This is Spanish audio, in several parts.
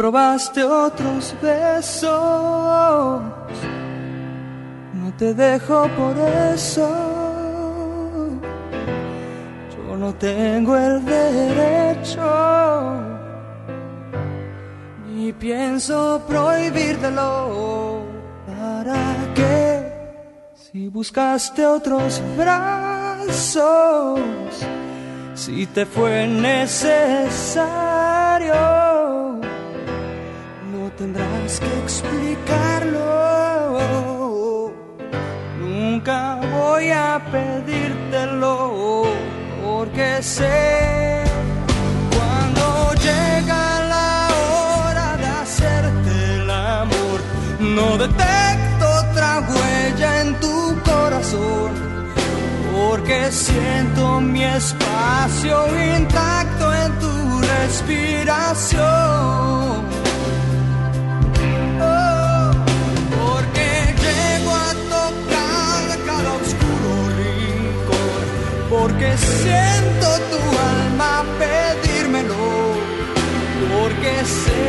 Probaste otros besos, no te dejo por eso. Yo no tengo el derecho, ni pienso prohibírtelo. ¿Para qué? Si buscaste otros brazos, si te fue necesario tendrás que explicarlo. Nunca voy a pedírtelo porque sé cuando llega la hora de hacerte el amor. No detecto otra huella en tu corazón. Porque siento mi espacio intacto en tu respiración. Porque siento tu alma pedírmelo, porque sé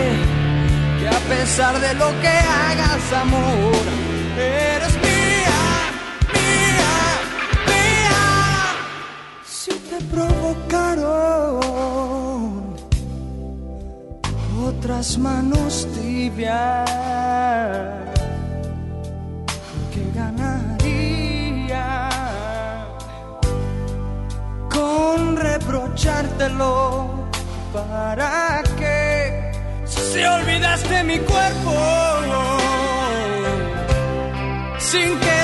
que a pesar de lo que hagas, amor, eres mía, mía, mía. Si te provocaron otras manos tibias reprochártelo para que si olvidaste mi cuerpo. Sin querer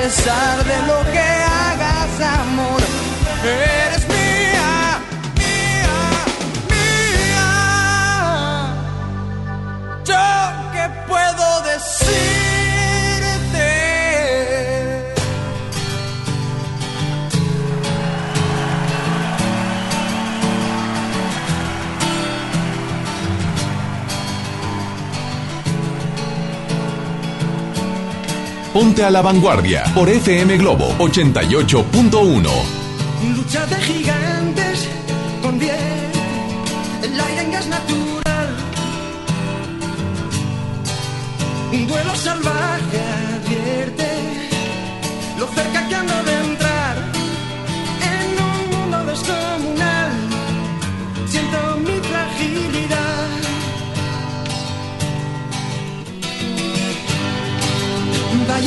pesar de lo que hagas, amor, eres Ponte a la Vanguardia por FM Globo 88.1. Lucha de gigantes convierte el aire gas natural. Un duelo salvaje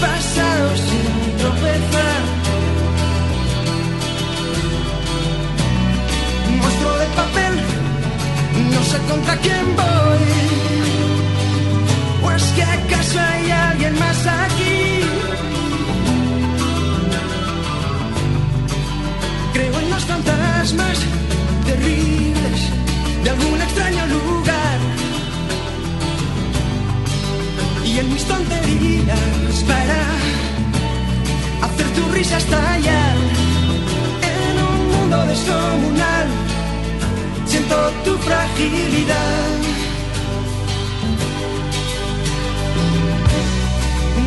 pasado sin tropezar. Monstruo de papel, no sé contra quién voy. Pues que acaso hay alguien más aquí. Creo en los fantasmas terribles de algún extraño lugar. Y en mis tonterías para hacer tu risa estallar. En un mundo descomunal siento tu fragilidad.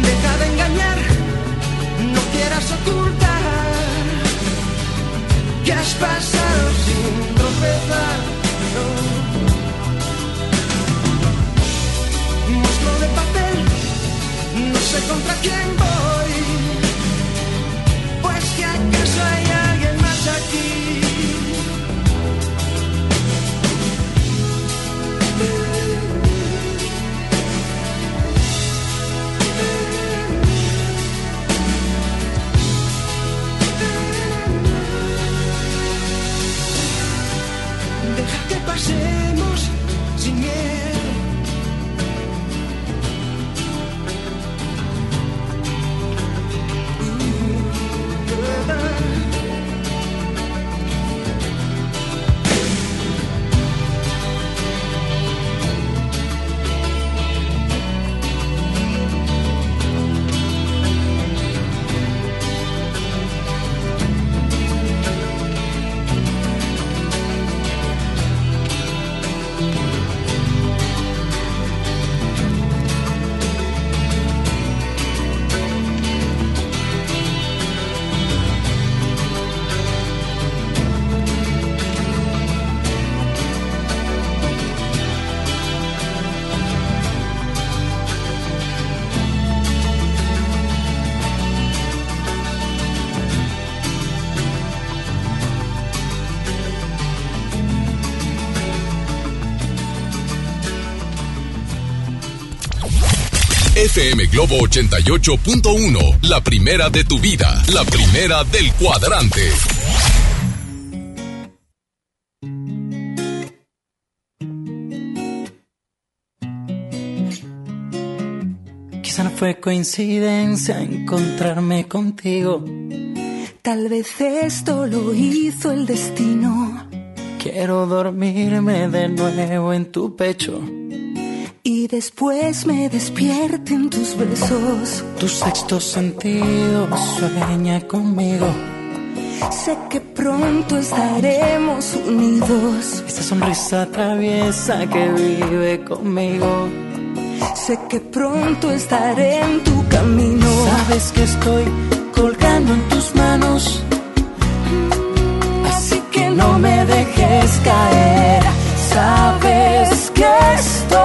Deja de engañar, no quieras ocultar que has pasado sin tropezar. no. Monstruo de papel, sé contra quién voy. Pues que acaso hay alguien más aquí. Deja que pasemos FM Globo 88.1, la primera de tu vida, la primera del cuadrante. Quizá no fue coincidencia encontrarme contigo. Tal vez esto lo hizo el destino. Quiero dormirme de nuevo en tu pecho. Y después me despierte en tus besos. Tu sexto sentido sueña conmigo. Sé que pronto estaremos unidos. Esa sonrisa traviesa que vive conmigo. Sé que pronto estaré en tu camino. Sabes que estoy colgando en tus manos. Así que no me dejes caer. Sabes que estoy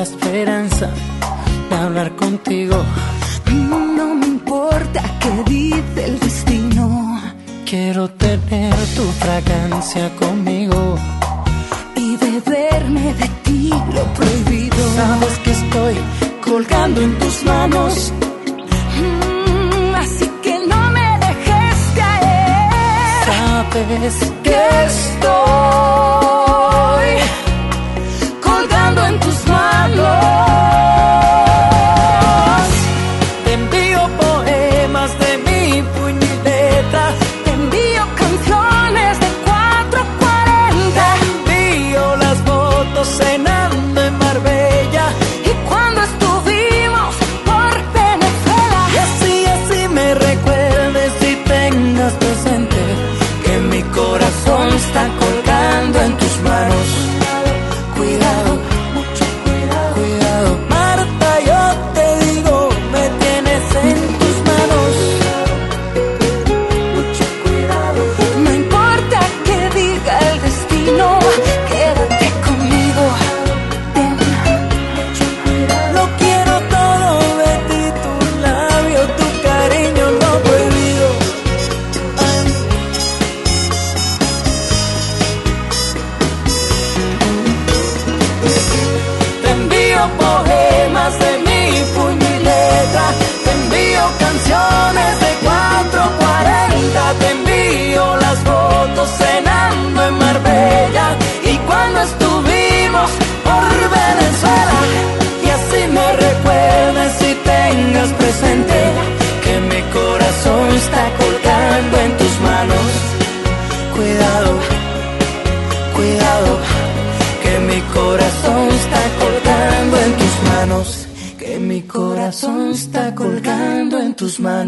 la esperanza de hablar contigo.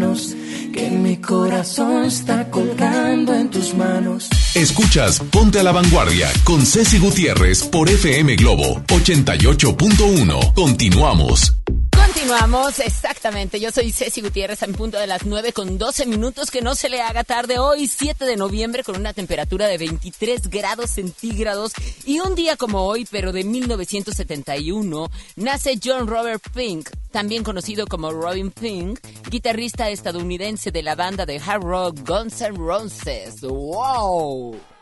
Manos, que mi corazón está colgando en tus manos. Escuchas Ponte a la Vanguardia con Ceci Gutiérrez por FM Globo 88.1. Continuamos. Continuamos, exactamente. Yo soy Ceci Gutiérrez en punto de las 9 con 12 minutos. Que no se le haga tarde hoy, 7 de noviembre, con una temperatura de 23 grados centígrados. Y un día como hoy, pero de 1971, nace John Robert Pink, también conocido como Robin Pink, guitarrista estadounidense de la banda de hard rock Guns N' Roses. ¡Wow!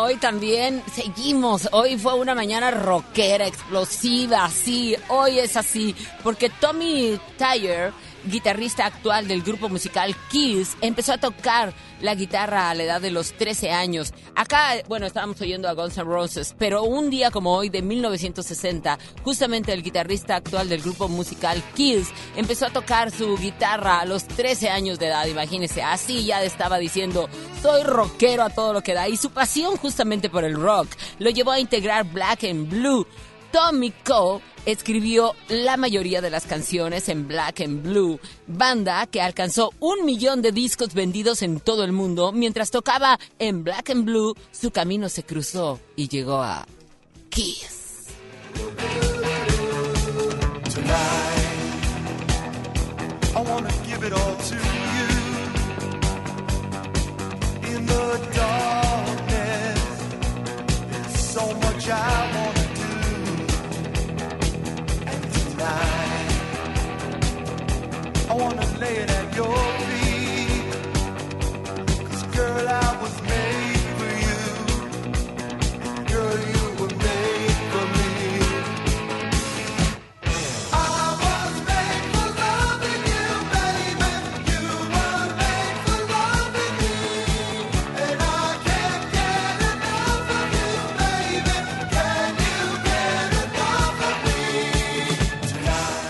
Hoy también seguimos. Hoy fue una mañana rockera, explosiva, sí, hoy es así, porque Tommy Tyre guitarrista actual del grupo musical Kiss, empezó a tocar la guitarra a la edad de los 13 años. Acá, bueno, estábamos oyendo a Guns N' Roses, pero un día como hoy de 1960, justamente el guitarrista actual del grupo musical Kiss empezó a tocar su guitarra a los 13 años de edad, imagínense, así ya estaba diciendo, soy rockero a todo lo que da, y su pasión justamente por el rock lo llevó a integrar Black and Blue, Tommy Cole escribió la mayoría de las canciones en Black and Blue, banda que alcanzó un millón de discos vendidos en todo el mundo. Mientras tocaba en Black and Blue, su camino se cruzó y llegó a Kiss. I wanna lay it at your feet. Cause girl, I was made for you. Girl, you were made for me. I was made for loving you, baby. You were made for loving me. And I can't get enough of you, baby. Can you get enough of me?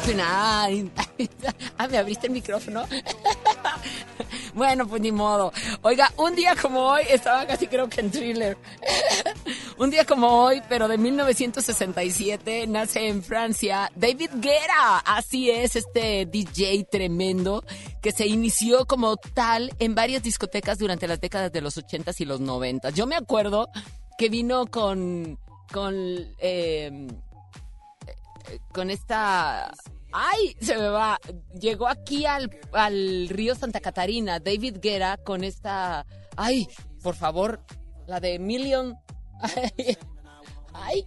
Tonight. ah, me abriste el micrófono. bueno, pues ni modo. Oiga, un día como hoy, estaba casi creo que en thriller. un día como hoy, pero de 1967, nace en Francia David Guerra. Así es, este DJ tremendo que se inició como tal en varias discotecas durante las décadas de los 80s y los 90s. Yo me acuerdo que vino con. con. Eh, con esta ¡Ay! Se me va. Llegó aquí al, al río Santa Catarina, David Guerra, con esta. ¡Ay! Por favor, la de Million. ¡Ay!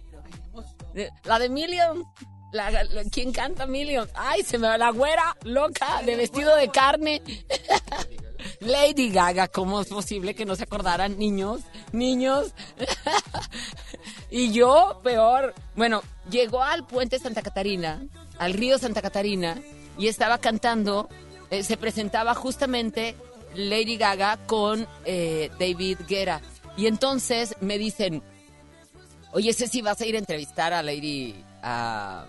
La de Million. La, ¿Quién canta Million? ¡Ay! Se me va la güera, loca, de vestido de carne. Lady Gaga, ¿cómo es posible que no se acordaran niños? Niños. y yo, peor. Bueno, llegó al puente Santa Catarina al río Santa Catarina y estaba cantando, eh, se presentaba justamente Lady Gaga con eh, David Guerra. Y entonces me dicen, oye, si vas a ir a entrevistar a Lady... A...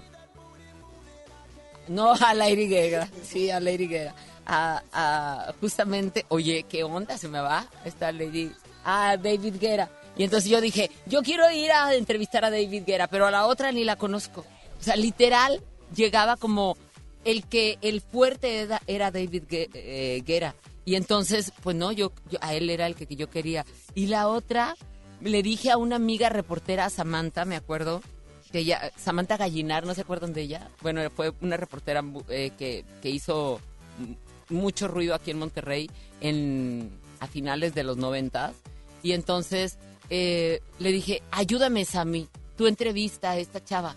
No a Lady Gaga, sí, a Lady Gaga. A, justamente, oye, ¿qué onda se me va esta Lady? A David Guerra. Y entonces yo dije, yo quiero ir a entrevistar a David Guerra, pero a la otra ni la conozco. O sea, literal, llegaba como el que el fuerte era, David eh, Guerra. Y entonces, pues no, yo, a él era el que yo quería. Y la otra, le dije a una amiga reportera, Samantha, me acuerdo, que ella, Samantha Gallinar, ¿no se acuerdan de ella? Bueno, fue una reportera eh, que, que hizo mucho ruido aquí en Monterrey en, a finales de los noventas. Y entonces eh, le dije, ayúdame, Sammy, tu entrevista a esta chava.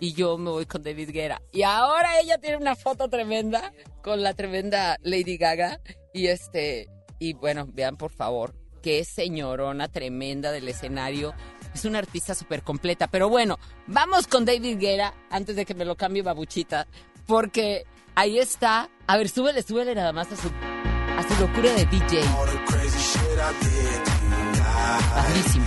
Y yo me voy con David Guerra. Y ahora ella tiene una foto tremenda con la tremenda Lady Gaga. Y este, y bueno, vean por favor, qué señorona tremenda del escenario. Es una artista súper completa. Pero bueno, vamos con David Guerra antes de que me lo cambie babuchita. Porque ahí está. A ver, súbele, súbele nada más a su, a su locura de DJ. Padrísimo.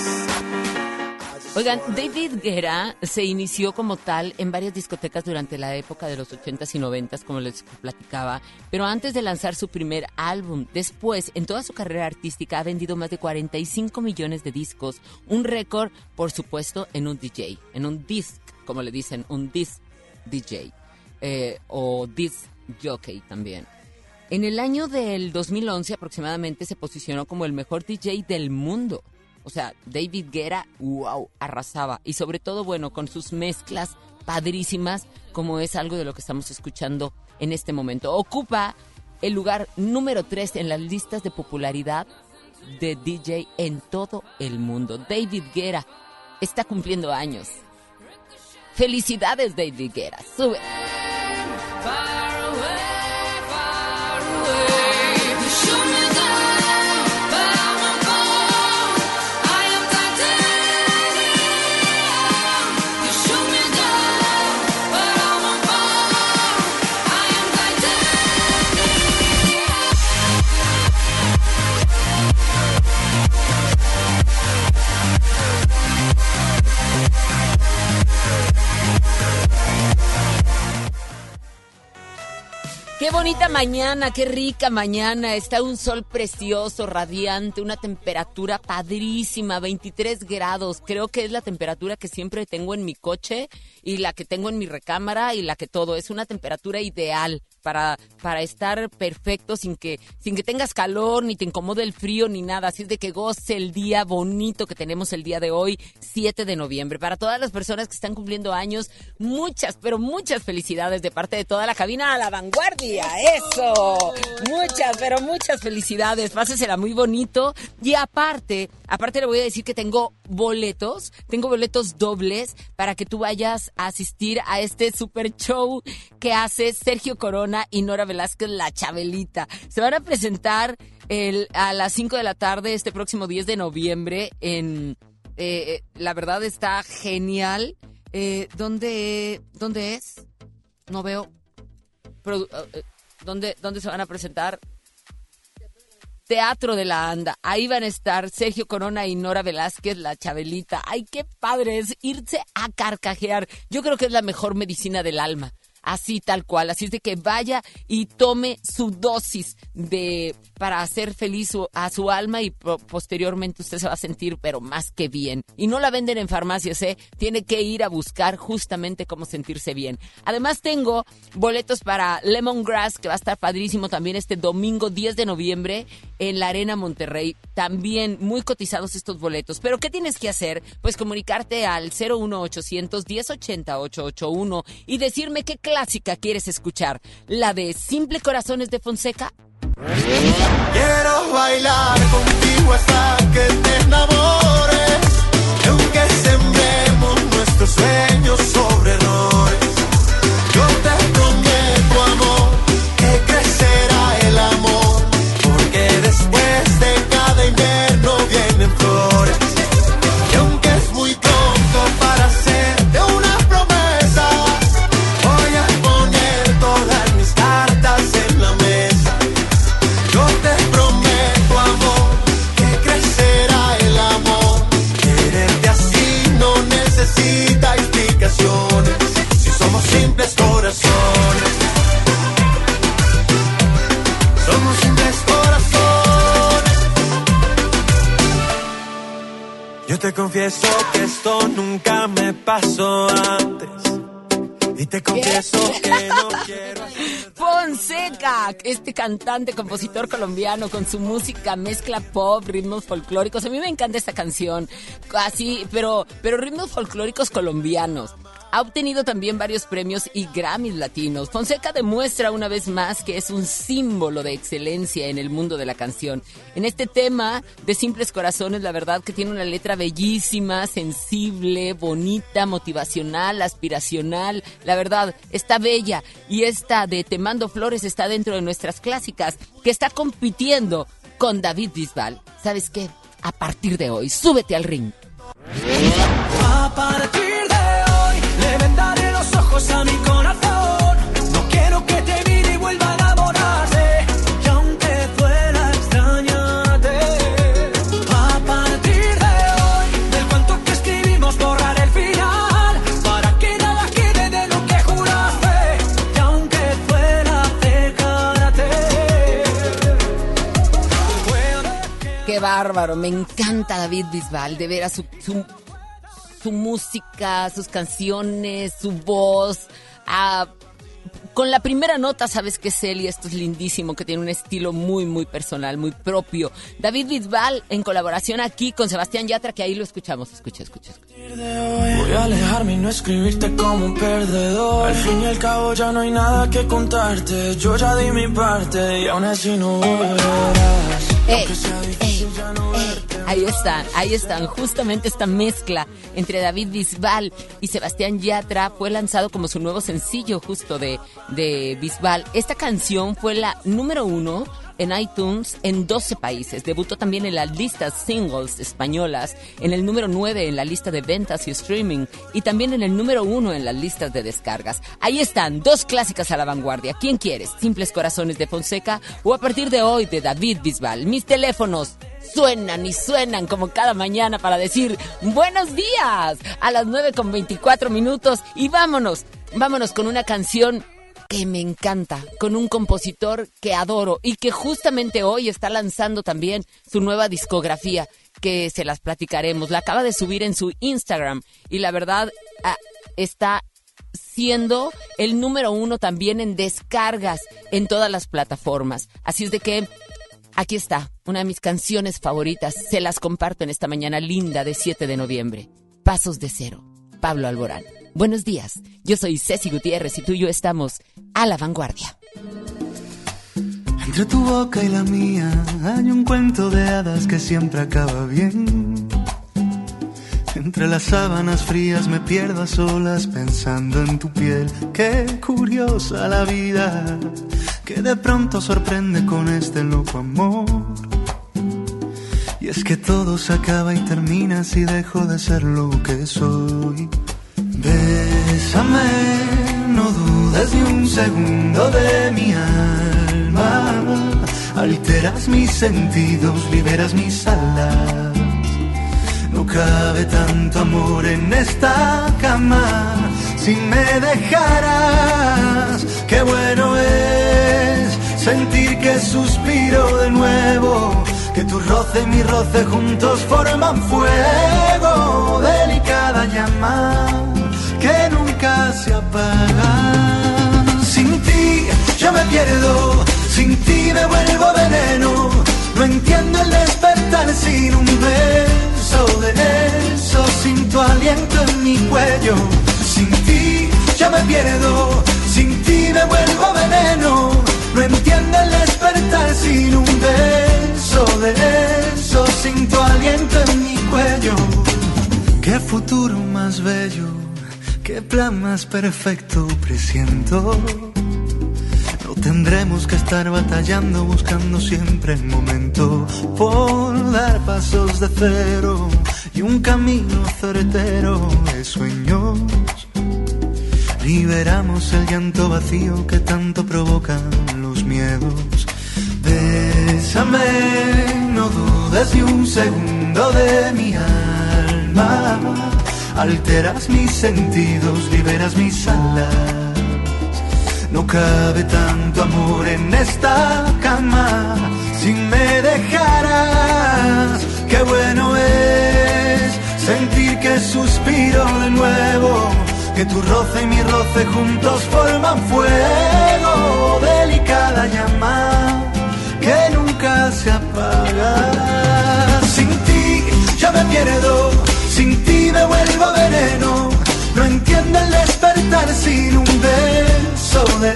Oigan, David Guerra se inició como tal en varias discotecas durante la época de los 80s y 90s, como les platicaba, pero antes de lanzar su primer álbum, después, en toda su carrera artística, ha vendido más de 45 millones de discos, un récord, por supuesto, en un DJ, en un disc, como le dicen, un disc DJ, eh, o disc jockey también. En el año del 2011 aproximadamente se posicionó como el mejor DJ del mundo. O sea, David Guerra, wow, arrasaba. Y sobre todo, bueno, con sus mezclas padrísimas, como es algo de lo que estamos escuchando en este momento. Ocupa el lugar número 3 en las listas de popularidad de DJ en todo el mundo. David Guerra está cumpliendo años. Felicidades, David Guerra. Sube. Bonita mañana, qué rica mañana. Está un sol precioso, radiante, una temperatura padrísima, 23 grados. Creo que es la temperatura que siempre tengo en mi coche y la que tengo en mi recámara y la que todo. Es una temperatura ideal para, para estar perfecto sin que, sin que tengas calor, ni te incomode el frío, ni nada. Así es de que goce el día bonito que tenemos el día de hoy, 7 de noviembre. Para todas las personas que están cumpliendo años, muchas, pero muchas felicidades de parte de toda la cabina a la vanguardia. Eso. Muchas, pero muchas felicidades. Pásesela muy bonito. Y aparte, aparte le voy a decir que tengo boletos, tengo boletos dobles para que tú vayas a asistir a este super show que hace Sergio Corona y Nora Velázquez, la Chabelita. Se van a presentar a las 5 de la tarde este próximo 10 de noviembre en... Eh, la verdad está genial. Eh, ¿dónde, ¿Dónde es? No veo. Eh, ¿dónde, ¿Dónde se van a presentar? Teatro de la Anda. Ahí van a estar Sergio Corona y Nora Velázquez, la Chabelita. Ay, qué padre es irse a carcajear. Yo creo que es la mejor medicina del alma. Así tal cual. Así es de que vaya y tome su dosis de para hacer feliz a su alma y po- posteriormente usted se va a sentir pero más que bien. Y no la venden en farmacias, ¿eh? Tiene que ir a buscar justamente cómo sentirse bien. Además tengo boletos para Lemongrass que va a estar padrísimo también este domingo 10 de noviembre en la Arena Monterrey. También muy cotizados estos boletos. Pero ¿qué tienes que hacer? Pues comunicarte al 01800 1080 881 y decirme qué clásica quieres escuchar. ¿La de Simple Corazones de Fonseca? Quiero bailar contigo hasta que te enamores. Y aunque sembremos nuestros sueños sobre errores, yo te prometo, amor, que crecerá el amor. Porque después de cada invierno vienen flores. Te confieso que esto nunca me pasó antes. Y te confieso que no quiero. Fonseca, este cantante, compositor colombiano con su música mezcla pop, ritmos folclóricos. A mí me encanta esta canción, así, pero, pero ritmos folclóricos colombianos. Ha obtenido también varios premios y Grammys latinos. Fonseca demuestra una vez más que es un símbolo de excelencia en el mundo de la canción. En este tema de Simples Corazones, la verdad que tiene una letra bellísima, sensible, bonita, motivacional, aspiracional. La verdad, está bella. Y esta de Te mando flores está dentro de nuestras clásicas, que está compitiendo con David Bisbal. ¿Sabes qué? A partir de hoy, súbete al ring. Ojos a mi corazón. No quiero que te mire y vuelva a enamorarse. Y aunque duela extrañarte, a partir de hoy del cuento que escribimos borraré el final para que nada quede de lo que juraste. Y aunque duela puedo Qué bárbaro, me encanta David Bisbal, de veras su, su, su música, sus canciones, su voz. ah, con la primera nota sabes que es él y esto es lindísimo, que tiene un estilo muy, muy personal, muy propio. David Bisbal en colaboración aquí con Sebastián Yatra, que ahí lo escuchamos. Escucha, escucha, escucha. Voy a alejarme y no escribirte como un perdedor. Al fin y al cabo ya no hay nada que contarte. Yo ya di mi parte y aún así no volverás. Ey, no ey. verte. Ahí están, ahí están. Justamente esta mezcla entre David Bisbal y Sebastián Yatra fue lanzado como su nuevo sencillo justo de, de Bisbal. Esta canción fue la número uno en iTunes en 12 países. Debutó también en las listas singles españolas, en el número 9 en la lista de ventas y streaming y también en el número 1 en las listas de descargas. Ahí están, dos clásicas a la vanguardia. ¿Quién quieres? Simples Corazones de Fonseca o a partir de hoy de David Bisbal. Mis teléfonos suenan y suenan como cada mañana para decir buenos días a las 9 con 24 minutos y vámonos, vámonos con una canción que me encanta, con un compositor que adoro y que justamente hoy está lanzando también su nueva discografía, que se las platicaremos. La acaba de subir en su Instagram y la verdad ah, está siendo el número uno también en descargas en todas las plataformas. Así es de que aquí está, una de mis canciones favoritas. Se las comparto en esta mañana linda de 7 de noviembre. Pasos de cero. Pablo Alborán. Buenos días, yo soy Ceci Gutiérrez y tú y yo estamos a la vanguardia. Entre tu boca y la mía hay un cuento de hadas que siempre acaba bien. Entre las sábanas frías me pierdo a solas pensando en tu piel. Qué curiosa la vida que de pronto sorprende con este loco amor. Y es que todo se acaba y termina si dejo de ser lo que soy. Bésame, no dudes ni un segundo de mi alma. Alteras mis sentidos, liberas mis alas. No cabe tanto amor en esta cama. Si me dejaras, qué bueno es sentir que suspiro de nuevo. Que tu roce y mi roce juntos forman fuego. Delicada llama Sin ti yo me pierdo, sin ti me vuelvo veneno. No entiendo el despertar sin un beso de eso, sin tu aliento en mi cuello. Sin ti yo me pierdo, sin ti me vuelvo veneno. No entiendo el despertar sin un beso de eso, sin tu aliento en mi cuello. Qué futuro más bello, qué plan más perfecto presiento. No tendremos que estar batallando, buscando siempre el momento por dar pasos de cero y un camino certero de sueños. Liberamos el llanto vacío que tanto provocan los miedos. Bésame, no dudes ni un segundo de mi alma. Alteras mis sentidos, liberas mis alas. No cabe tanto amor en esta cama. Si me dejaras, qué bueno es sentir que suspiro de nuevo. Que tu roce y mi roce juntos forman fuego, delicada llama que nunca se apaga. Sin ti ya me pierdo, sin ti vuelvo veneno. No entiendo el despertar sin un beso de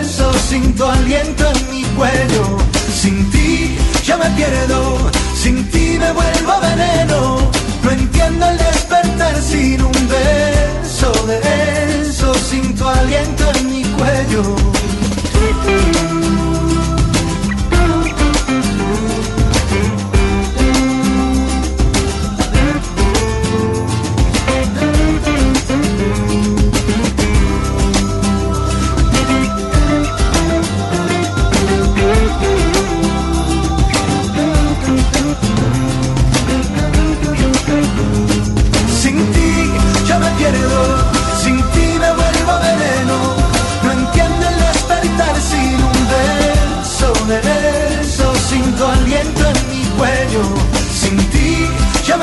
eso, sin tu aliento en mi cuello. Sin ti ya me pierdo, sin ti me vuelvo veneno. No entiendo el despertar sin un beso de eso, sin tu aliento en mi cuello.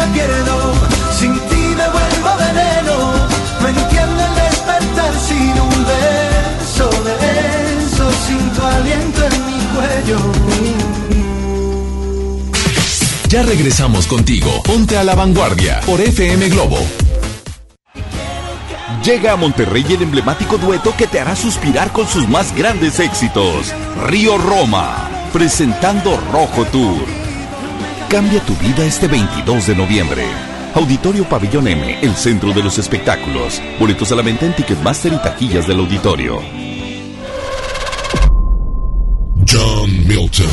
Me pierdo, sin ti me vuelvo veneno. No entiendo el despertar sin un beso de eso, sin tu aliento en mi cuello. Ya regresamos contigo. Ponte a la vanguardia por FM Globo. Llega a Monterrey el emblemático dueto que te hará suspirar con sus más grandes éxitos. Río Roma, presentando Rojo Tour. Cambia tu vida este 22 de noviembre. Auditorio Pabellón M, el centro de los espectáculos. Boletos a la venta en Ticketmaster y taquillas del auditorio. John Milton.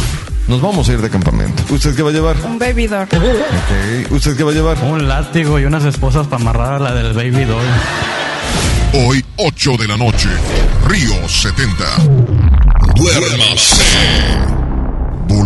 Nos vamos a ir de campamento. ¿Usted qué va a llevar? Un baby doll. Ok. ¿Usted qué va a llevar? Un látigo y unas esposas para amarrar a la del baby doll. Hoy, 8 de la noche, Río 70. Duérmase.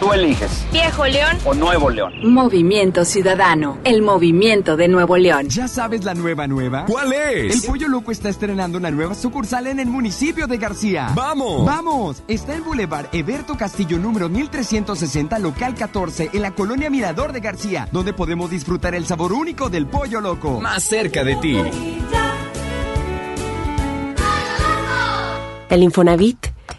Tú eliges. Viejo León o Nuevo León. Movimiento Ciudadano, el movimiento de Nuevo León. ¿Ya sabes la nueva nueva? ¿Cuál es? El Pollo Loco está estrenando una nueva sucursal en el municipio de García. ¡Vamos! ¡Vamos! Está en Boulevard Eberto Castillo número 1360, local 14, en la colonia Mirador de García, donde podemos disfrutar el sabor único del Pollo Loco. Más cerca de ti. El Infonavit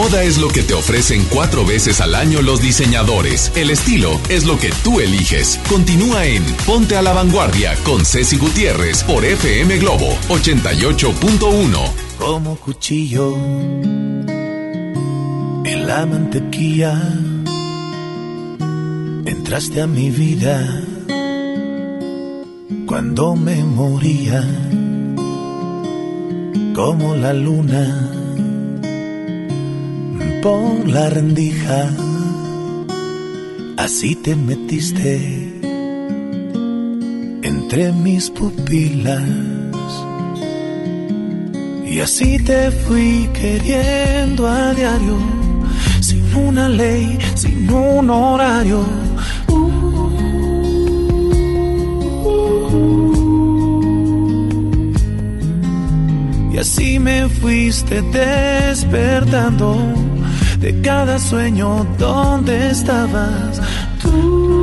moda es lo que te ofrecen cuatro veces al año los diseñadores. El estilo es lo que tú eliges. Continúa en Ponte a la Vanguardia con Ceci Gutiérrez por FM Globo 88.1. Como cuchillo en la mantequilla entraste a mi vida cuando me moría, como la luna por la rendija, así te metiste entre mis pupilas. Y así te fui queriendo a diario, sin una ley, sin un horario. Y así me fuiste despertando de cada sueño donde estabas Y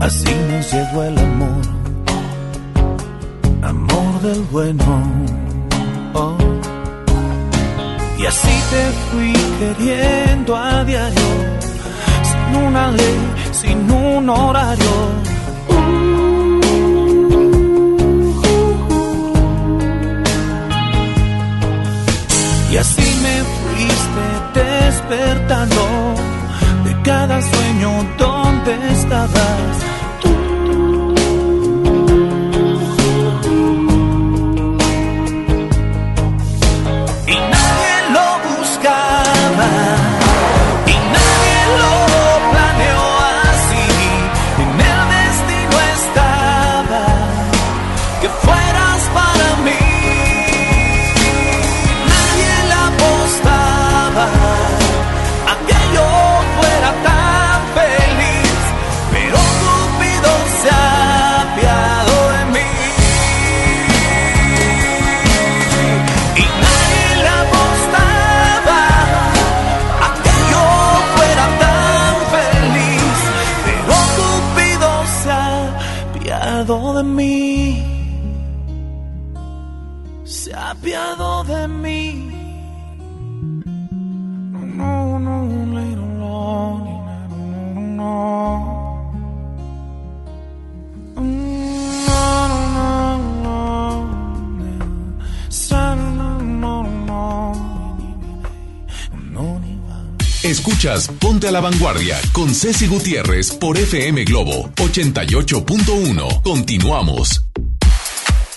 Así nos llegó el amor, amor del bueno. oh. Y así te fui queriendo a diario, sin una ley, sin un horario. Y así me fuiste despertando estabas. Ponte a la Vanguardia con Ceci Gutiérrez por FM Globo 88.1. Continuamos.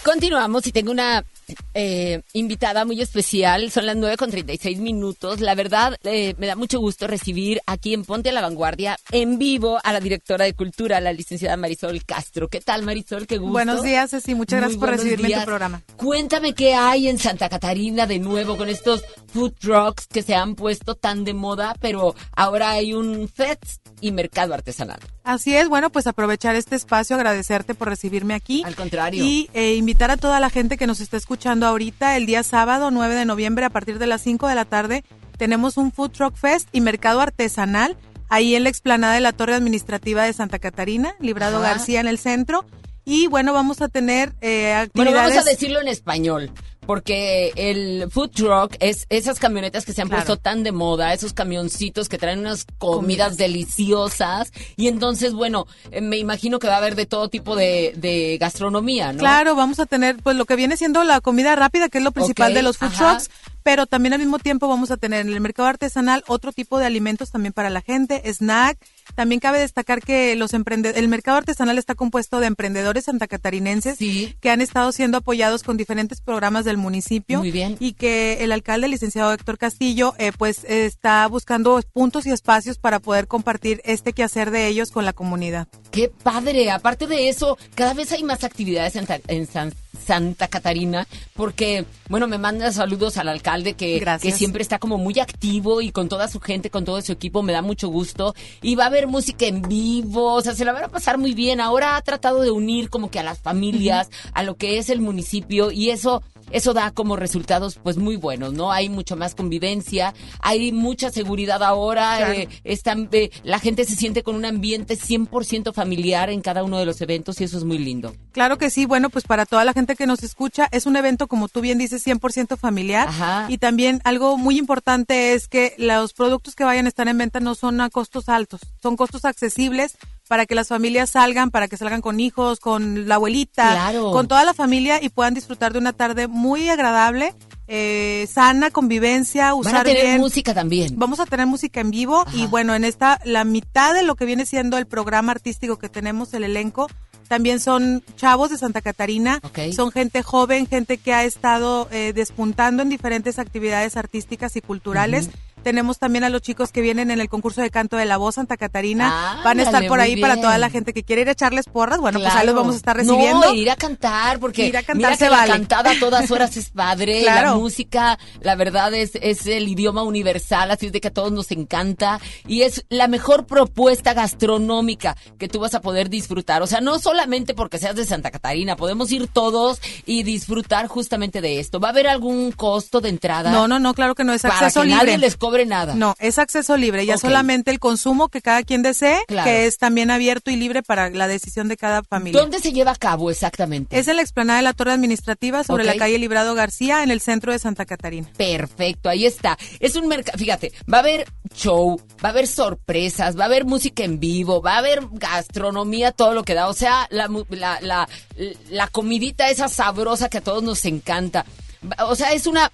Continuamos y tengo una eh, invitada muy especial. Son las 9 con 36 minutos. La verdad, eh, me da mucho gusto recibir aquí en Ponte a la Vanguardia, en vivo, a la directora de Cultura, la licenciada Marisol Castro. ¿Qué tal, Marisol? Qué gusto. Buenos días, Ceci. Muchas Muy gracias por recibirme en tu programa. Cuéntame qué hay en Santa Catarina de nuevo con estos food trucks que se han puesto tan de moda, pero ahora hay un fest y mercado artesanal. Así es, bueno, pues aprovechar este espacio, agradecerte por recibirme aquí. Al contrario. Y eh, invitar a toda la gente que nos está escuchando ahorita, el día sábado 9 de noviembre a partir de las 5 de la tarde, tenemos un Food Truck Fest y mercado artesanal ahí en la explanada de la Torre Administrativa de Santa Catarina, Librado Ajá. García en el centro. Y bueno, vamos a tener eh, Bueno, actividades. vamos a decirlo en español, porque el food truck es esas camionetas que se han Claro. puesto tan de moda, esos camioncitos que traen unas comidas deliciosas. Y entonces, bueno, eh, me imagino que va a haber de todo tipo de, de gastronomía, ¿no? Claro, vamos a tener pues lo que viene siendo la comida rápida, que es lo principal de los food ajá. trucks, pero también al mismo tiempo vamos a tener en el mercado artesanal otro tipo de alimentos también para la gente, snack. También cabe destacar que los el mercado artesanal está compuesto de emprendedores santacatarinenses que han estado siendo apoyados con diferentes programas del municipio Muy bien. y que el alcalde, el licenciado Héctor Castillo, eh, pues está buscando puntos y espacios para poder compartir este quehacer de ellos con la comunidad. Qué padre. Aparte de eso, cada vez hay más actividades en, en San- Santa Catarina, porque, bueno, me manda saludos al alcalde que, Gracias. que siempre está como muy activo y con toda su gente, con todo su equipo, me da mucho gusto. Y va a haber música en vivo, o sea, se la van a pasar muy bien. Ahora ha tratado de unir como que a las familias, a lo que es el municipio, y eso eso da como resultados pues muy buenos, ¿no? Hay mucho más convivencia, hay mucha seguridad ahora, Claro. eh, están, eh, la gente se siente con un ambiente 100% familiar en cada uno de los eventos y eso es muy lindo. Claro que sí, bueno, pues para toda la gente que nos escucha, es un evento, como tú bien dices, 100% familiar. Ajá. Y también algo muy importante es que los productos que vayan a estar en venta no son a costos altos, son costos accesibles para que las familias salgan, para que salgan con hijos, con la abuelita, Claro. con toda la familia y puedan disfrutar de una tarde muy agradable, eh, sana, convivencia, Van usar a tener bien. música también. Vamos a tener música en vivo y bueno, en esta, la mitad de lo que viene siendo el programa artístico que tenemos, el elenco, también son chavos de Santa Catarina, Ok. son gente joven, gente que ha estado eh, despuntando en diferentes actividades artísticas y culturales. Tenemos también a los chicos que vienen en el concurso de canto de la voz Santa Catarina. Van a estar Ándale, por ahí para toda la gente que quiere ir a echarles porras. Bueno, pues ahí los Claro. vamos a estar recibiendo. No, ir a cantar, porque Ir a cantar mira se que vale. la cantada a todas horas es padre, la Claro. música, la verdad es, es el idioma universal, así es de que a todos nos encanta y es la mejor propuesta gastronómica que tú vas a poder disfrutar. O sea, no solamente porque seas de Santa Catarina, podemos ir todos y disfrutar justamente de esto. ¿Va a haber algún costo de entrada? No, no, no, claro que no es Para acceso que libre. nadie les cobre nada. No, es acceso libre, ya solamente el consumo que cada quien desee, Claro. que es también abierto y libre para la decisión de cada familia. ¿Dónde se lleva a cabo exactamente? Es en la explanada de la Torre Administrativa sobre la calle Librado García, en el centro de Santa Catarina. Perfecto, ahí está. Es un mercado, fíjate, va a haber show, va a haber sorpresas, va a haber música en vivo, va a haber gastronomía, todo lo que da. O sea, la, la, la, la comidita esa sabrosa que a todos nos encanta. O sea, es una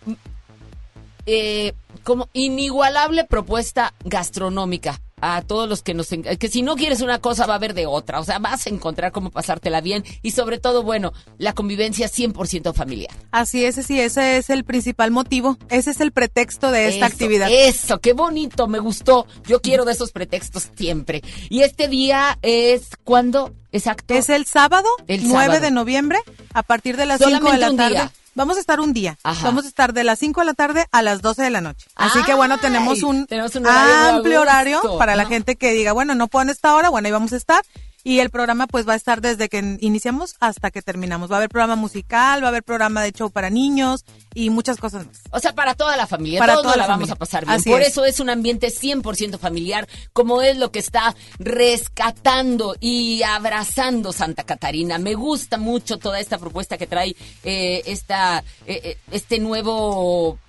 eh, como inigualable propuesta gastronómica a todos los que nos que si no quieres una cosa va a haber de otra, o sea, vas a encontrar cómo pasártela bien y sobre todo, bueno, la convivencia 100% familiar. Así es, sí, ese es el principal motivo, ese es el pretexto de esta Eso, actividad. Eso, qué bonito, me gustó. Yo quiero de esos pretextos siempre. Y este día es cuándo exacto? Es el sábado, El 9 sábado. de noviembre, a partir de las 5 de Solamente la un tarde. día. Vamos a estar un día. Ajá. Vamos a estar de las 5 de la tarde a las 12 de la noche. Así que bueno, tenemos un, tenemos un horario de amplio horario para la gente que diga, bueno, no puedo en esta hora, bueno, ahí vamos a estar. Y el programa pues va a estar desde que iniciamos hasta que terminamos. Va a haber programa musical, va a haber programa de show para niños y muchas cosas más. O sea, para toda la familia, Para todos toda la la vamos a pasar bien. Así Por es. eso es un ambiente 100% familiar, como es lo que está rescatando y abrazando Santa Catarina. Me gusta mucho toda esta propuesta que trae eh, esta, eh, eh, este nuevo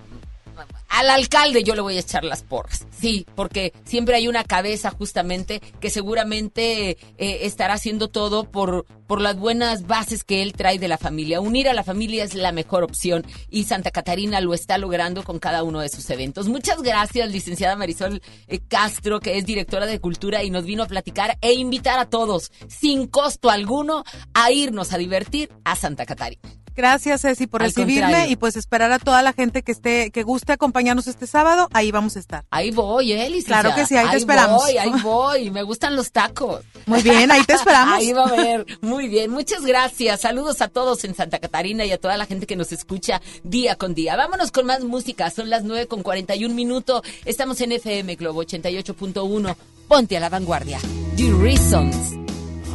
al alcalde yo le voy a echar las porras. Sí, porque siempre hay una cabeza justamente que seguramente eh, estará haciendo todo por, por las buenas bases que él trae de la familia. Unir a la familia es la mejor opción y Santa Catarina lo está logrando con cada uno de sus eventos. Muchas gracias, licenciada Marisol eh, Castro, que es directora de Cultura y nos vino a platicar e invitar a todos, sin costo alguno, a irnos a divertir a Santa Catarina. Gracias, Ceci, por Al recibirme contrario. y pues esperar a toda la gente que esté, que guste acompañarnos este sábado. Ahí vamos a estar. Ahí voy, ¿eh, licenciada? Claro que sí, ahí te ahí esperamos. Voy, ahí voy, me gustan los tacos. Muy bien, ahí te esperamos. Ahí va a ver, muy bien, muchas gracias. Saludos a todos en Santa Catarina y a toda la gente que nos escucha día con día. Vámonos con más música, son las 9 con 41 minutos. Estamos en FM Globo 88.1. Ponte a la vanguardia. The Reasons.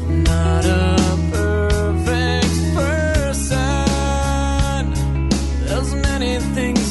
not a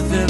with them.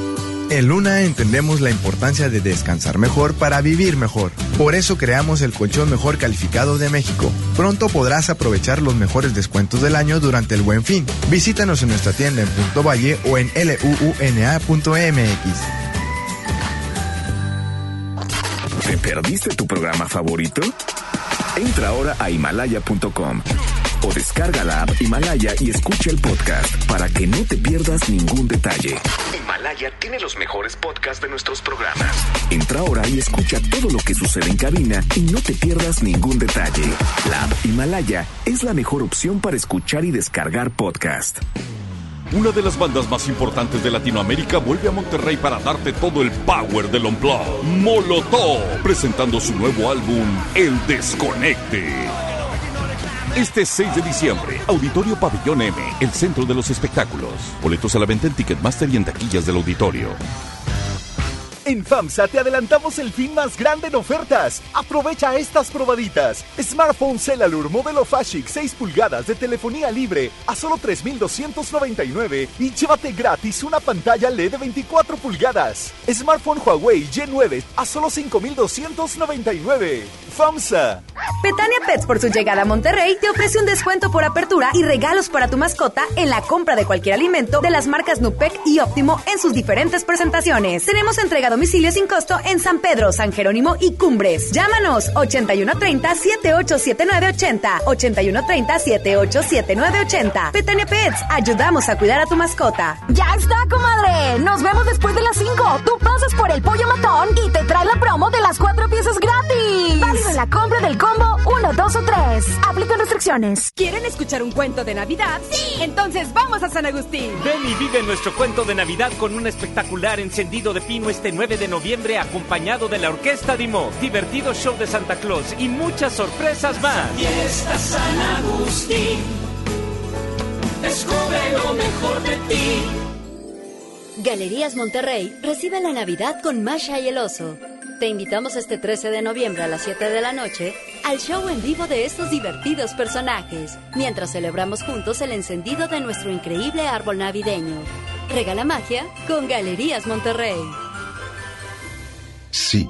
En Luna entendemos la importancia de descansar mejor para vivir mejor. Por eso creamos el colchón mejor calificado de México. Pronto podrás aprovechar los mejores descuentos del año durante el Buen Fin. Visítanos en nuestra tienda en Punto Valle o en luuna.mx. ¿Te perdiste tu programa favorito? Entra ahora a himalaya.com o descarga la app Himalaya y escucha el podcast para que no te pierdas ningún detalle. Himalaya tiene los mejores podcasts de nuestros programas. Entra ahora y escucha todo lo que sucede en cabina y no te pierdas ningún detalle. La app Himalaya es la mejor opción para escuchar y descargar podcast. Una de las bandas más importantes de Latinoamérica vuelve a Monterrey para darte todo el power del Unplugged. Molotov, presentando su nuevo álbum, El Desconecte. Este 6 de diciembre, Auditorio Pabellón M, el centro de los espectáculos. Boletos a la venta en Ticketmaster y en taquillas del auditorio. En FAMSA te adelantamos el fin más grande en ofertas. Aprovecha estas probaditas. Smartphone Celalur modelo Fashic 6 pulgadas de telefonía libre a solo 3,299 y llévate gratis una pantalla LED de 24 pulgadas. Smartphone Huawei Y9 a solo 5,299. FAMSA. Petania Pets por su llegada a Monterrey te ofrece un descuento por apertura y regalos para tu mascota en la compra de cualquier alimento de las marcas Nupec y Óptimo en sus diferentes presentaciones. Tenemos entrega a domicilio sin costo en San Pedro, San Jerónimo y Cumbres. Llámanos 8130-787980. 8130-787980. Petania Pets, ayudamos a cuidar a tu mascota. ¡Ya está, comadre! Nos vemos después de las 5. Tú pasas por el pollo matón y te trae la promo de las cuatro piezas gratis. Válido en la compra del combo 1, 2 o 3. Aplican restricciones. ¿Quieren escuchar un cuento de Navidad? Sí. Entonces vamos a San Agustín. Ven y vive nuestro cuento de Navidad con un espectacular encendido de pino este 9 de noviembre acompañado de la Orquesta Dimo, divertido show de Santa Claus y muchas sorpresas más. Fiesta San Agustín. Descubre lo mejor de ti. Galerías Monterrey recibe la Navidad con Masha y el Oso. Te invitamos este 13 de noviembre a las 7 de la noche al show en vivo de estos divertidos personajes, mientras celebramos juntos el encendido de nuestro increíble árbol navideño. Regala magia con Galerías Monterrey. Sí,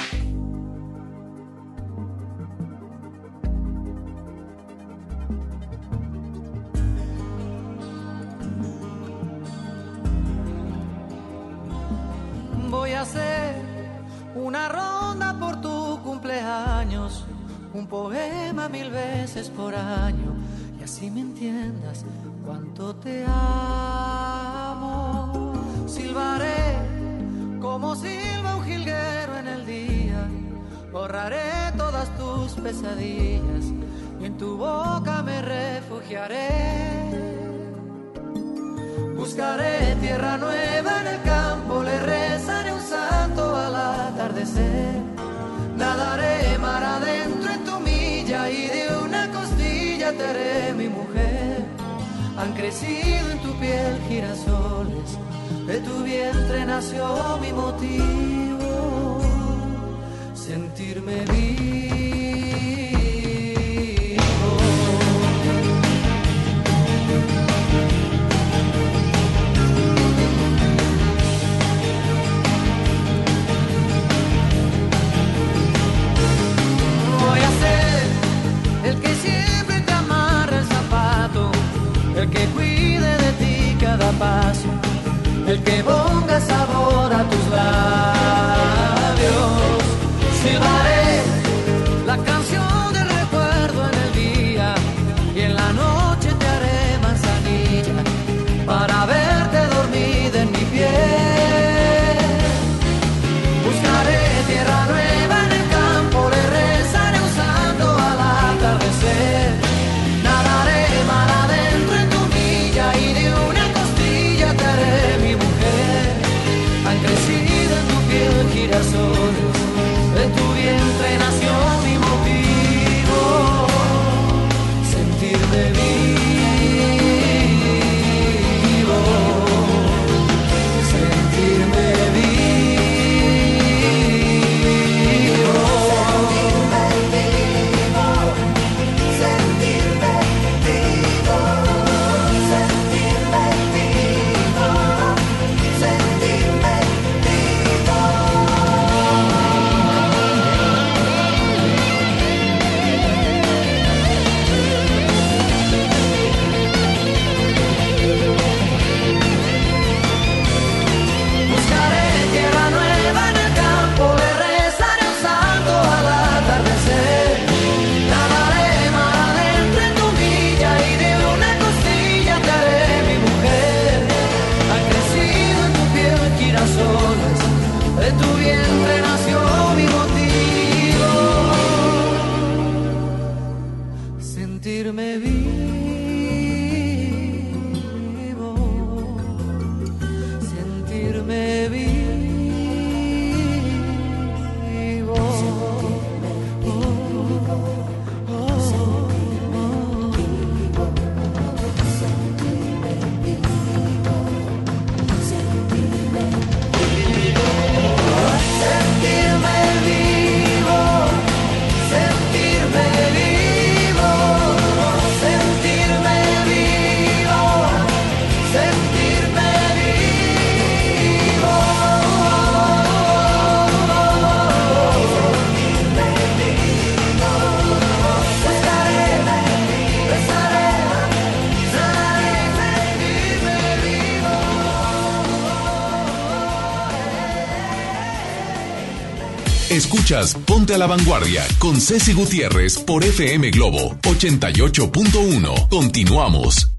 por año y así me entiendas cuánto te amo. Silbaré como silba un jilguero en el día, borraré todas tus pesadillas y en tu boca me refugiaré. Buscaré tierra nueva en el campo, le rezaré un santo al atardecer. Nadaré mar adentro mi mujer. Han crecido en tu piel girasoles, de tu vientre nació mi motivo, sentirme vivo. paso, el que ponga sabor a tus labios. Ponte a la Vanguardia con Ceci Gutiérrez por FM Globo 88.1. Continuamos.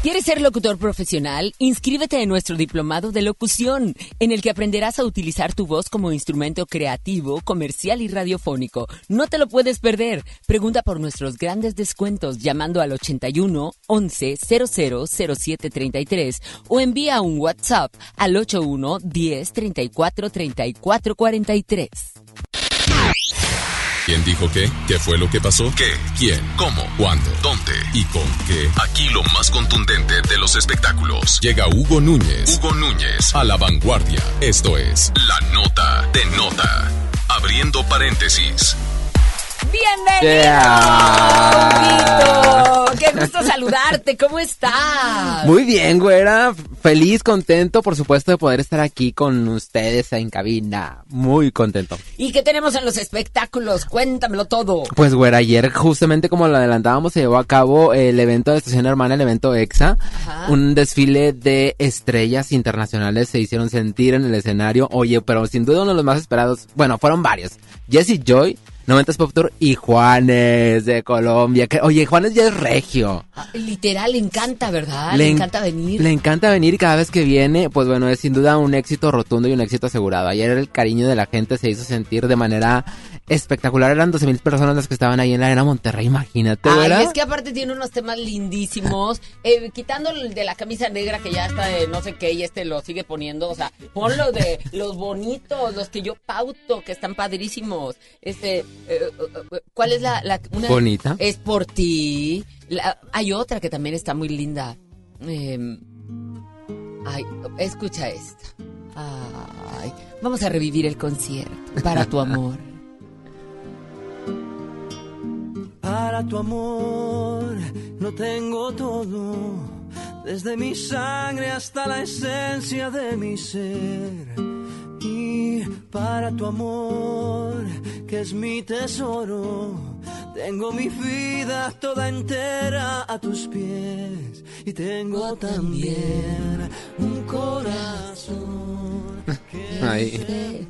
¿Quieres ser locutor profesional? Inscríbete en nuestro diplomado de locución, en el que aprenderás a utilizar tu voz como instrumento creativo, comercial y radiofónico. No te lo puedes perder. Pregunta por nuestros grandes descuentos llamando al 81 11 00 07 33 o envía un WhatsApp al 81 10 34 34 43. ¿Quién dijo qué? ¿Qué fue lo que pasó? ¿Qué? ¿Quién? ¿Cómo? ¿Cuándo? ¿Dónde? ¿Y con qué? Aquí lo más contundente de los espectáculos. Llega Hugo Núñez. Hugo Núñez a la vanguardia. Esto es La Nota de Nota. Abriendo paréntesis. ¡Bienvenido! Huguito! ¡Qué gusto saludarte! ¿Cómo estás? Muy bien, güera. Feliz, contento, por supuesto, de poder estar aquí con ustedes en cabina. Muy contento. ¿Y qué tenemos en los espectáculos? Cuéntamelo todo. Pues, güera, ayer, justamente como lo adelantábamos, se llevó a cabo el evento de Estación Hermana, el evento EXA. Ajá. Un desfile de estrellas internacionales se hicieron sentir en el escenario. Oye, pero sin duda uno de los más esperados. Bueno, fueron varios. Jesse Joy. 90s Pop Tour y Juanes de Colombia. Que, oye, Juanes ya es regio. Ah, Literal, le encanta, ¿verdad? Le, en- encanta venir. Le encanta venir y cada vez que viene, pues bueno, es sin duda un éxito rotundo y un éxito asegurado. Ayer el cariño de la gente se hizo sentir de manera espectacular. Eran 12 mil personas las que estaban ahí en la Arena Monterrey, imagínate, Ay, ¿verdad? es que aparte tiene unos temas lindísimos. Eh, quitando el de la camisa negra que ya está de no sé qué y este lo sigue poniendo. O sea, ponlo de los bonitos, los que yo pauto, que están padrísimos. Este, eh, eh, eh, ¿cuál es la, la una? Bonita. Es por ti. La- hay otra que también está muy linda. Eh, ay, escucha esta. Ay, vamos a revivir el concierto para tu amor. Para tu amor no tengo todo, desde mi sangre hasta la esencia de mi ser. Y para tu amor, que es mi tesoro, tengo mi vida toda entera a tus pies. Y tengo también un corazón que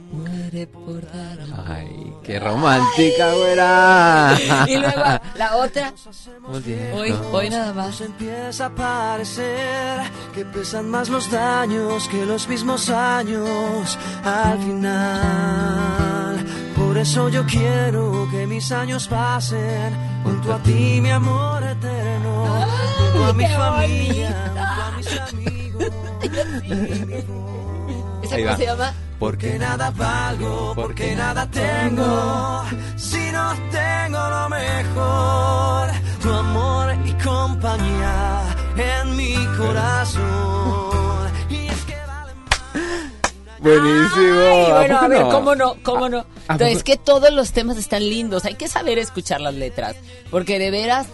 Ay. se muere por dar amor. Ay, qué romántica, güera. Y luego la otra. Hoy, hoy nada más. Empieza a parecer que pesan más los daños que los mismos años al final. Por eso yo quiero que mis años pasen junto a ti, mi amor eterno, junto a mi familia, junto a mis amigos. ¿Esa cómo se llama? Porque nada valgo, porque nada tengo, si no tengo lo mejor, tu amor y compañía en mi corazón. Y es que Buenísimo. Ay, ¿A bueno, a ver, no? ¿cómo no? ¿Cómo no? ¿a Entonces, es que todos los temas están lindos. Hay que saber escuchar las letras. Porque de veras,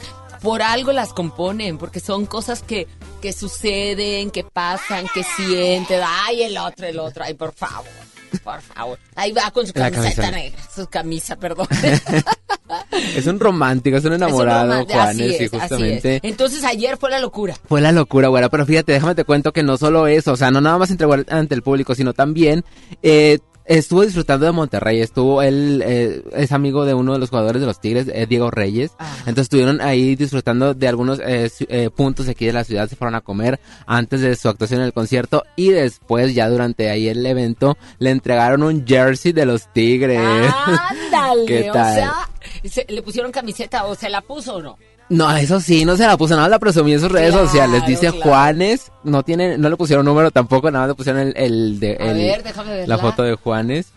por algo las componen. Porque son cosas que, que suceden, que pasan, que sienten. Ay, el otro, el otro. Ay, por favor. Por favor. Ahí va con su camiseta camisa. negra. Su camisa, perdón. Es un romántico, es un enamorado, Es un es, así justamente. es. Entonces, ayer fue la locura. Fue la locura, güera, pero fíjate, déjame te cuento que no solo eso, o sea, no nada más entregó ante el público, sino también eh, estuvo disfrutando de Monterrey, estuvo él, eh, es amigo de uno de los jugadores de los Tigres, eh, Diego Reyes, entonces estuvieron ahí disfrutando de algunos eh, eh, puntos aquí de la ciudad, se fueron a comer antes de su actuación en el concierto y después ya durante ahí el evento le entregaron un jersey de los Tigres. Ándale. ¿Qué O sea, se- le pusieron camiseta o se la puso o no. No, eso sí, no se la puso, nada más la presumió en sus redes Claro, sociales. Dice claro. Juanes, no tiene, no le pusieron número tampoco, nada más le pusieron el, el de el- ver, la foto de Juanes.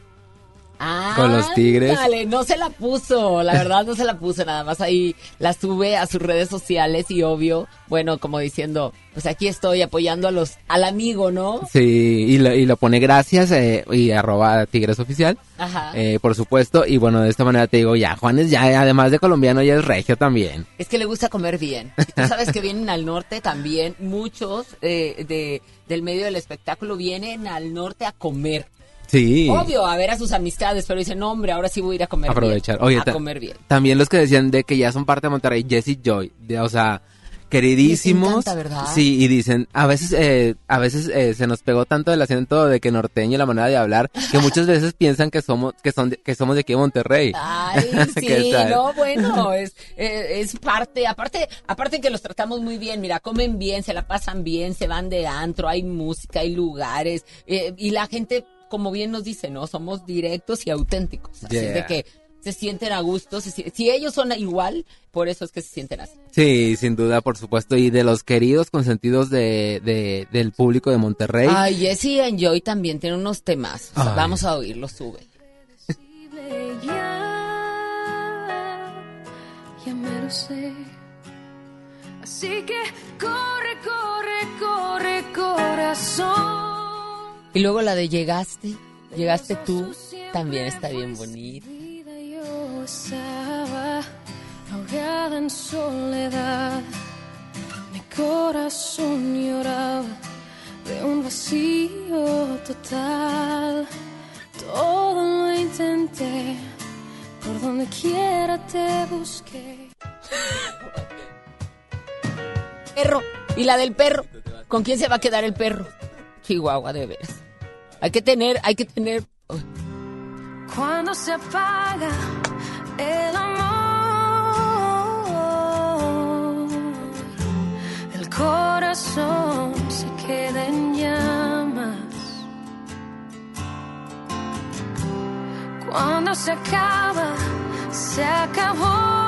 Ah, Con los tigres. Dale, no se la puso, la verdad no se la puso, nada más ahí la sube a sus redes sociales y obvio, bueno, como diciendo, pues aquí estoy apoyando a los, al amigo, ¿no? Sí, y lo, y lo pone gracias eh, y arroba Tigres Oficial, Ajá. eh, por supuesto. Y bueno, de esta manera te digo, ya, Juanes ya, además de colombiano, ya es regio también. Es que le gusta comer bien. Y Tú sabes que vienen al norte también, muchos eh, de, del medio del espectáculo vienen al norte a comer. Sí. Obvio, a ver a sus amistades, pero dicen, no, hombre, ahora sí voy a ir a comer Aprovechar. bien. Oye, a comer bien. También los que decían de que ya son parte de Monterrey, Jesse Joy, de, o sea, queridísimos. Encanta, ¿verdad? Sí, y dicen, a veces, eh, a veces eh, se nos pegó tanto el acento de que norteño la manera de hablar, que muchas veces piensan que somos, que son, de- que somos de aquí de Monterrey. Ay, ¿Qué sí, no, bueno, es, eh, es parte, aparte, aparte que los tratamos muy bien, mira, comen bien, se la pasan bien, se van de antro, hay música, hay lugares, eh, y la gente, como bien nos dice, ¿no? Somos directos y auténticos, así Yeah. de que se sienten a gusto, se si, ellos son igual, por eso es que se sienten así. Sí, sin duda, por supuesto, y de los queridos consentidos de, de, del público de Monterrey. Ay, Jessie and Joy también tienen unos temas, vamos a oírlos, sube. ya, ya me lo sé. Así que corre, corre, corre, corazón. Y luego la de llegaste, llegaste tú, también está bien bonita. Yo usaba Sentada en soledad, mi corazón lloraba de un vacío total. Todo lo intenté, por donde quiera te busqué. Perro. ¿Y la del perro? ¿Con quién se va a quedar el perro? Chihuahua, de veras. Hay que tener, hay que tener... Cuando se apaga el amor, el corazón se queda en llamas. Cuando se acaba, se acabó.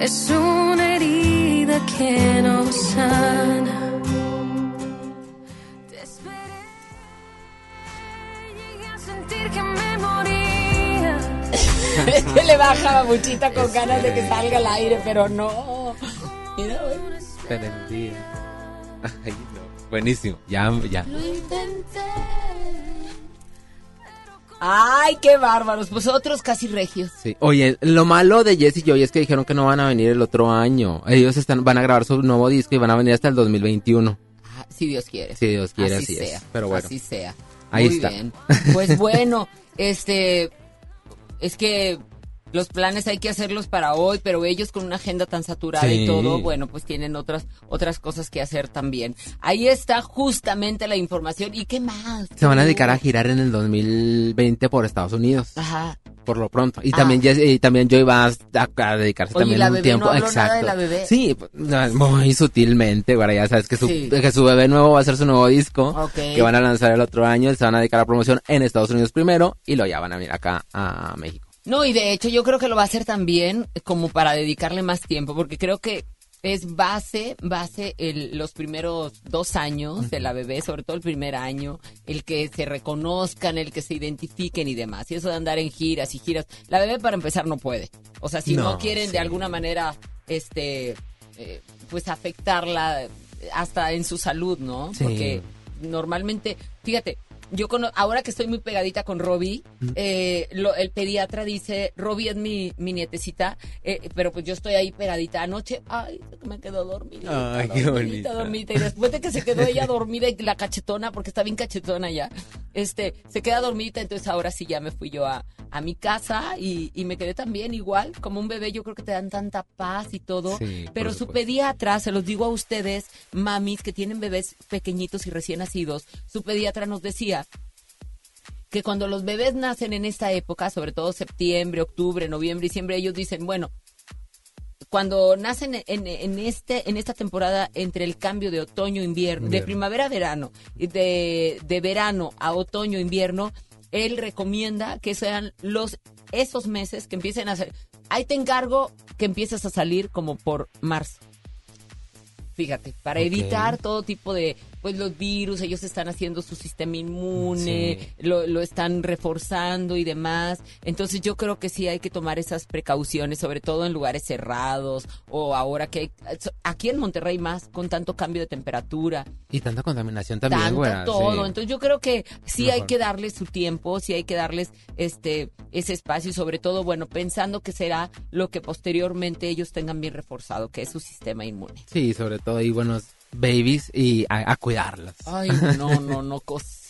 Es una herida que no sana. Te esperé, llegué a sentir que me moría. es que le baja babuchita con ganas de que salga al aire, pero no. Mira. Ay, no. Buenísimo. Ya, ya. Lo intenté. Ay, qué bárbaros. Pues otros casi regios. Sí. Oye, lo malo de Jess y Joy es que dijeron que no van a venir el otro año. Ellos están, van a grabar su nuevo disco y van a venir hasta el 2021. Ah, Si Dios quiere. Si Dios quiere, así, así es. sea. Pero bueno. Así sea. Ahí Muy está. bien. Pues bueno, este. Es que los planes hay que hacerlos para hoy, pero ellos con una agenda tan saturada Sí. y todo, bueno, pues tienen otras otras cosas que hacer también. Ahí está justamente la información. ¿Y qué más? Se van a dedicar a girar en el 2020 por Estados Unidos. Ajá. Por lo pronto. Y Ah. también y también Joy va a, a dedicarse Oye, también la un bebé, tiempo. no habló nada Exacto. de la bebé. Sí, muy sutilmente, güey, ya sabes que su, Sí. que su bebé nuevo va a ser su nuevo disco. Ok. Que van a lanzar el otro año. Se van a dedicar a promoción en Estados Unidos primero. Y luego ya van a venir acá a México. No, y de hecho yo creo que lo va a hacer también como para dedicarle más tiempo, porque creo que es base, base el, los primeros dos años de la bebé, sobre todo el primer año, el que se reconozcan, el que se identifiquen y demás. Y eso de andar en giras y giras. La bebé para empezar no puede. O sea, si no, No, quieren sí. de alguna manera, este, eh, pues afectarla hasta en su salud, ¿no? Sí. Porque normalmente, fíjate, yo cono- ahora que estoy muy pegadita con Robbie, eh, lo- el pediatra dice, Robbie es mi, mi nietecita, eh, pero pues yo estoy ahí pegadita anoche, ay, me quedó dormida. Ay, qué dormida. Y después de que se quedó ella dormida y la cachetona, porque está bien cachetona ya, este, se queda dormida, entonces ahora sí ya me fui yo a, a mi casa y, y me quedé también igual, como un bebé, yo creo que te dan tanta paz y todo, Sí, pero su pediatra, se los digo a ustedes, mamis que tienen bebés pequeñitos y recién nacidos, su pediatra nos decía que cuando los bebés nacen en esta época, sobre todo septiembre, octubre, noviembre, diciembre, ellos dicen, bueno, cuando nacen en, en este en esta temporada entre el cambio de otoño invierno de Invierno. primavera a verano y de, de verano a otoño invierno él recomienda que sean los esos meses que empiecen a hacer ahí te encargo que empieces a salir como por marzo. Fíjate para evitar todo tipo de pues los virus ellos están haciendo su sistema inmune Sí. lo, lo están reforzando y demás. Entonces yo creo que sí hay que tomar esas precauciones, sobre todo en lugares cerrados o ahora que hay, aquí en Monterrey más con tanto cambio de temperatura, Y tanta contaminación también, tanto güey. todo. sí. Entonces yo creo que sí hay que darles su tiempo, sí hay que darles este ese espacio y sobre todo, bueno, pensando que será lo que posteriormente ellos tengan bien reforzado, que es su sistema inmune. Sí, sobre todo, y buenos babies y a, a cuidarlas. Ay, no, no, no,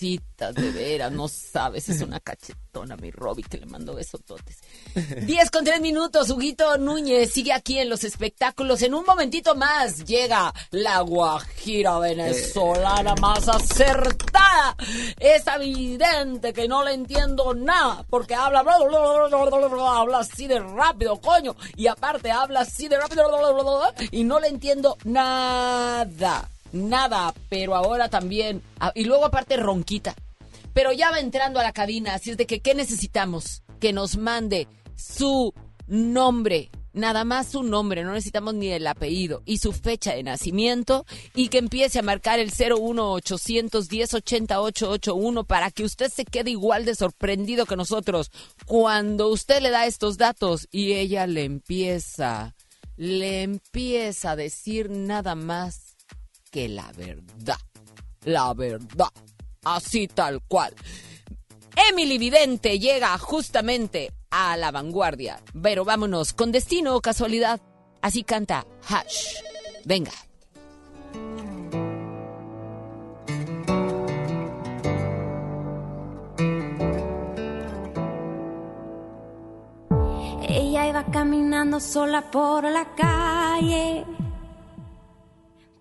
de veras, no sabes, es una cachetona mi Robbie que le mando besototes. 10 con 3 minutos, Huguito Núñez sigue aquí en los espectáculos. En un momentito más llega la guajira venezolana más acertada. Es evidente que no le entiendo nada, porque habla, bla, bla, bla, habla así de rápido, coño. Y aparte habla así de rápido y no le entiendo nada nada, pero ahora también, ah, y luego aparte ronquita, pero ya va entrando a la cabina, así es de que, ¿qué necesitamos? Que nos mande su nombre, nada más su nombre, no necesitamos ni el apellido, y su fecha de nacimiento, y que empiece a marcar el 01810 88881 para que usted se quede igual de sorprendido que nosotros cuando usted le da estos datos y ella le empieza, le empieza a decir nada más que la verdad. La verdad. Así tal cual. Emily Vidente llega justamente a la vanguardia. Pero vámonos, con destino o casualidad. Así canta Hash. Venga. Ella iba caminando sola por la calle,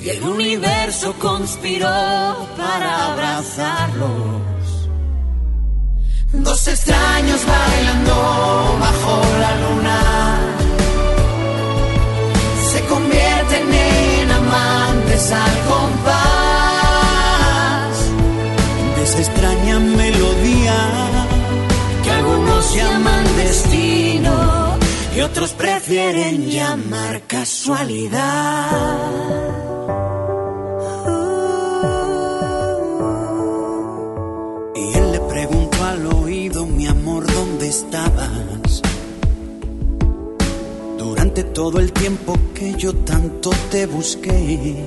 Y el universo conspiró para abrazarlos. Dos extraños bailando bajo la luna se convierten en amantes al compás de esa extraña melodía que algunos llaman destino y otros prefieren llamar casualidad. Estabas? Durante todo el tiempo que yo tanto te busqué.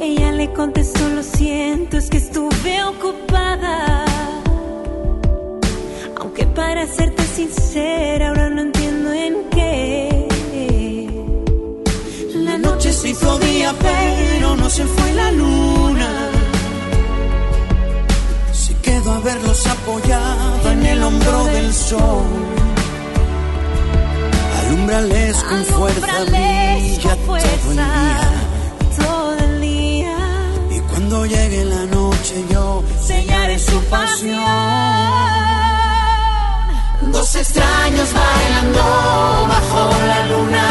Ella le contestó, lo siento, es que estuve ocupada. Aunque para serte sincera, ahora no entiendo en qué. La noche se hizo día, pero no se fue la luna. Verlos apoyado en el hombro del sol. Alumbrales con fuerza, brilla todo el día. Y cuando llegue la noche yo sellaré su pasión. Dos extraños bailando bajo la luna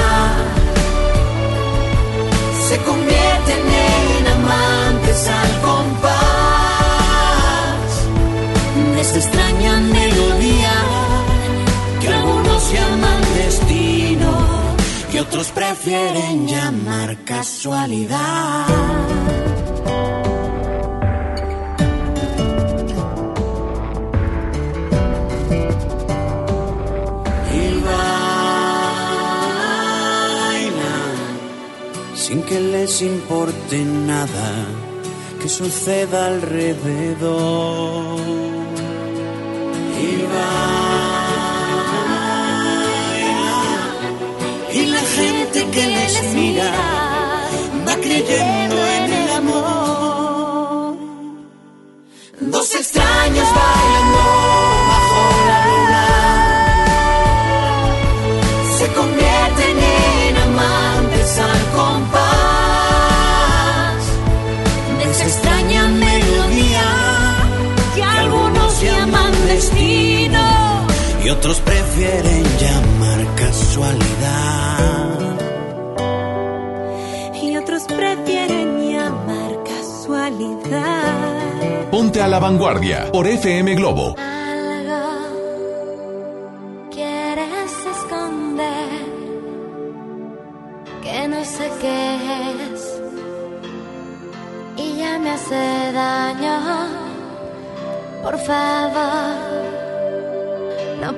se convierten en amantes al compás esa extraña melodía que algunos llaman destino y otros prefieren llamar casualidad. Y bailan sin que les importe nada que suceda alrededor. Prefieren llamar casualidad. Y otros prefieren llamar casualidad. Ponte a la vanguardia por FM Globo. Algo quieres esconder que no sé qué es y ya me hace daño. Por favor,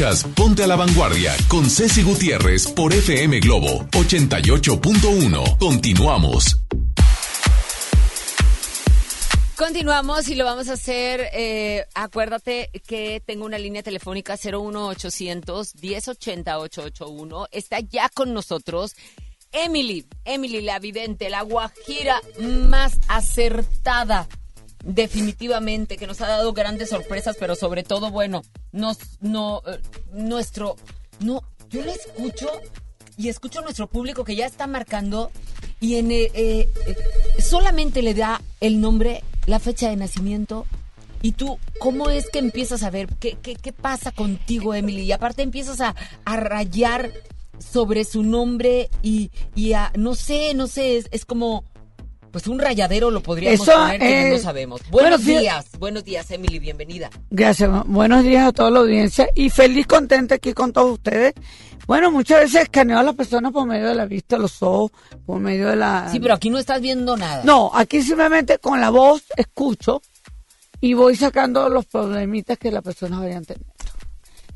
Ponte a la Vanguardia con Ceci Gutiérrez por FM Globo 88.1. Continuamos. Continuamos y lo vamos a hacer. Eh, acuérdate que tengo una línea telefónica 01800 1080 881. Está ya con nosotros Emily, Emily la vidente, la guajira más acertada definitivamente, que nos ha dado grandes sorpresas, pero sobre todo, bueno, nos, no, eh, nuestro, no, yo le escucho y escucho a nuestro público que ya está marcando y en, eh, eh, solamente le da el nombre, la fecha de nacimiento. ¿Y tú cómo es que empiezas a ver qué, qué, qué pasa contigo, Emily? Y aparte empiezas a, a rayar sobre su nombre y, y a, no sé, no sé, es, es como pues un rayadero lo podríamos Eso, poner que no sabemos. Buenos días, buenos días, Emily, bienvenida. Gracias. Buenos días a toda la audiencia y feliz, contenta aquí con todos ustedes. Bueno, muchas veces escaneo a las personas por medio de la vista, los ojos, por medio de la... Sí, pero aquí no estás viendo nada. No, aquí simplemente con la voz escucho y voy sacando los problemitas que las personas vayan teniendo.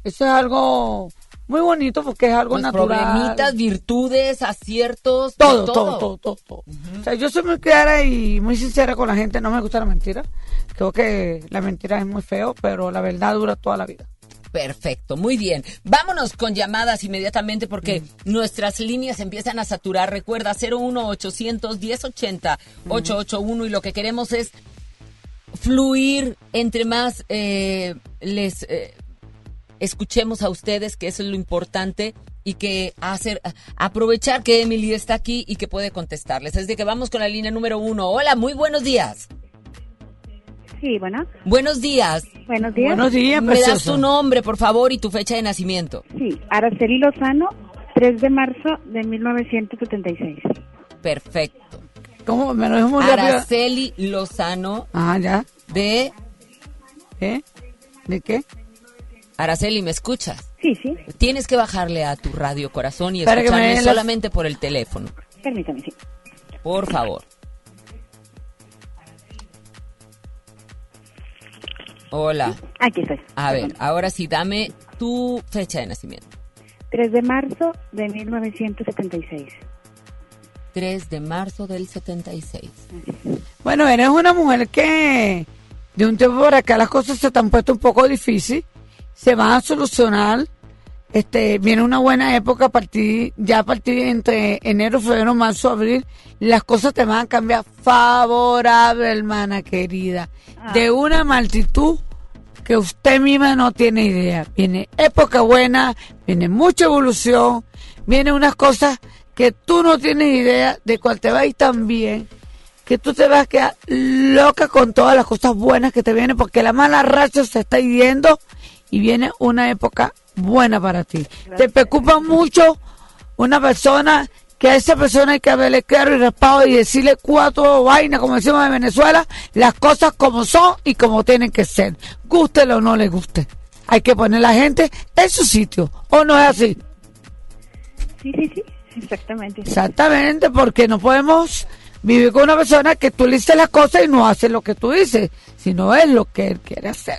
Eso es algo muy bonito porque es algo natural. problemitas, virtudes, aciertos, Todo, todo, todo, todo, todo. O sea, yo soy muy clara y muy sincera con la gente, no me gusta la mentira. Creo que la mentira es muy feo, pero la verdad dura toda la vida. Perfecto, muy bien. Vámonos con llamadas inmediatamente porque nuestras líneas empiezan a saturar. Recuerda 01800 1080 881 y lo que queremos es fluir entre más eh, les eh, escuchemos a ustedes, que eso es lo importante y que hacer aprovechar que Emily está aquí y que puede contestarles. Es de que vamos con la línea número uno. Hola, muy buenos días. Sí, bueno. Buenos días. Buenos días. Me das tu nombre, por favor, y tu fecha de nacimiento. Sí, Araceli Lozano, 3 de marzo de 1976. Perfecto. ¿Cómo? Me lo muy rápido. Araceli Lozano. Ah, ya. De. ¿Eh? ¿De qué? Araceli, ¿me escuchas? Sí, sí. Tienes que bajarle a tu radio corazón y escucharme las- solamente por el teléfono. Permítame, sí. Por favor. Hola. Aquí estoy. A ver, ahora sí, dame tu fecha de nacimiento. 3 de marzo de 1976. 3 de marzo del 76. Bueno, eres una mujer que de un tiempo para acá las cosas se te han puesto un poco difícil, se van a solucionar. Este, viene una buena época a partir, ya a partir entre enero, febrero, marzo, abril, las cosas te van a cambiar favorable, hermana querida. De una multitud que usted misma no tiene idea. Viene época buena, viene mucha evolución, viene unas cosas que tú no tienes idea de cuál te va a ir tan bien que tú te vas a quedar loca con todas las cosas buenas que te vienen porque la mala racha se está yendo y viene una época buena para ti. Te preocupa mucho una persona que a esa persona hay que verle claro y raspado y decirle cuatro vainas, como decimos en Venezuela, las cosas como son y como tienen que ser. Gústele o no le guste. Hay que poner la gente en su sitio. ¿O no es así? Sí, sí, sí. Exactamente. Exactamente, porque no podemos vivir con una persona que tú le dices las cosas y no hace lo que tú dices, sino es lo que él quiere hacer.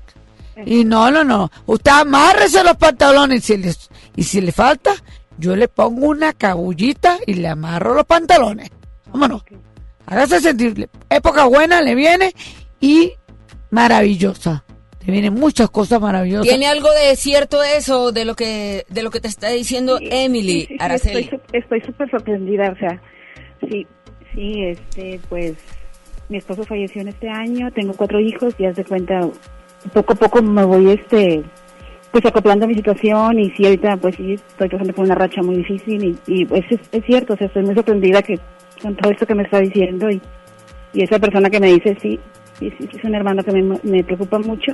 Y no, no, no. Usted amárrese los pantalones y si le, y si le falta, yo le pongo una cabullita y le amarro los pantalones. Vámonos. Hágase sentir. Época buena le viene y maravillosa. Le vienen muchas cosas maravillosas. ¿Tiene algo de cierto eso de lo que de lo que te está diciendo Emily, Sí, sí, Araceli? Estoy súper sorprendida, o sea, sí, sí, este, pues, mi esposo falleció en este año, tengo cuatro hijos y haz de cuenta, poco a poco me voy, este, pues acoplando a mi situación y sí, ahorita, pues sí, estoy pasando por una racha muy difícil y, y pues es, es cierto, o sea, estoy muy sorprendida que con todo esto que me está diciendo y, y esa persona que me dice, sí, sí, sí, es un hermano que me, me preocupa mucho.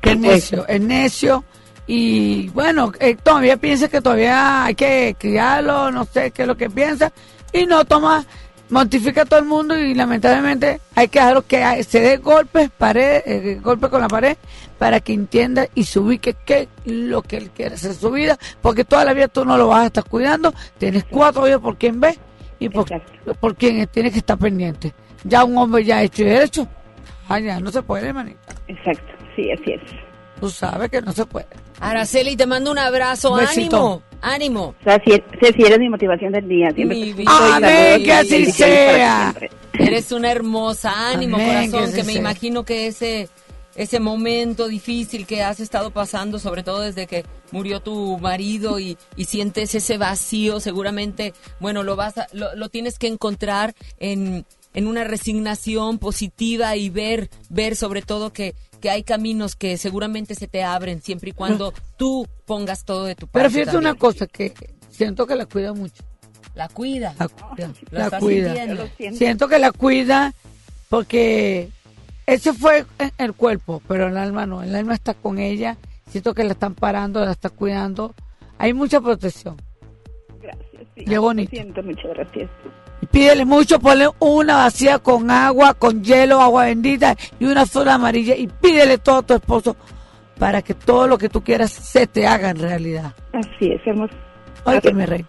que es necio, es necio y bueno, eh, todavía piensa que todavía hay que criarlo, no sé qué es lo que piensa y no toma, mortifica a todo el mundo y lamentablemente hay que dejarlo que se dé golpes, pared, eh, golpe con la pared para que entienda y se ubique qué lo que él quiere hacer en su vida, porque toda la vida tú no lo vas a estar cuidando, tienes cuatro hijos por quien ve y por, por quien tienes que estar pendiente. Ya un hombre ya hecho y derecho, ya no se puede, manita. Exacto, sí, así es. Tú sabes que no se puede. Araceli, te mando un abrazo, Un ánimo, ánimo. O sea, si, eres mi motivación del día, siempre. Mi vida. Amén, que así sea. Eres una hermosa, ánimo, Amén, corazón, que me sea. imagino que ese ese momento difícil que has estado pasando, sobre todo desde que murió tu marido y, y sientes ese vacío, seguramente, bueno, lo vas a- lo, lo tienes que encontrar en, en una resignación positiva y ver, ver sobre todo que, que hay caminos que seguramente se te abren siempre y cuando tú pongas todo de tu parte. Pero fíjate también. una cosa, que siento que la cuida mucho. La cuida. La cuida. Lo la estás cuida. Siento que la cuida porque ese fue el cuerpo, pero el alma no. El alma está con ella. Siento que la están parando, la está cuidando. Hay mucha protección. Gracias. Sí, Qué bonito. Lo siento, muchas gracias. Pídele mucho, ponle una vacía con agua, con hielo, agua bendita y una sola amarilla y pídele todo a tu esposo para que todo lo que tú quieras se te haga en realidad. Así es, hermoso. Ay, que me reina.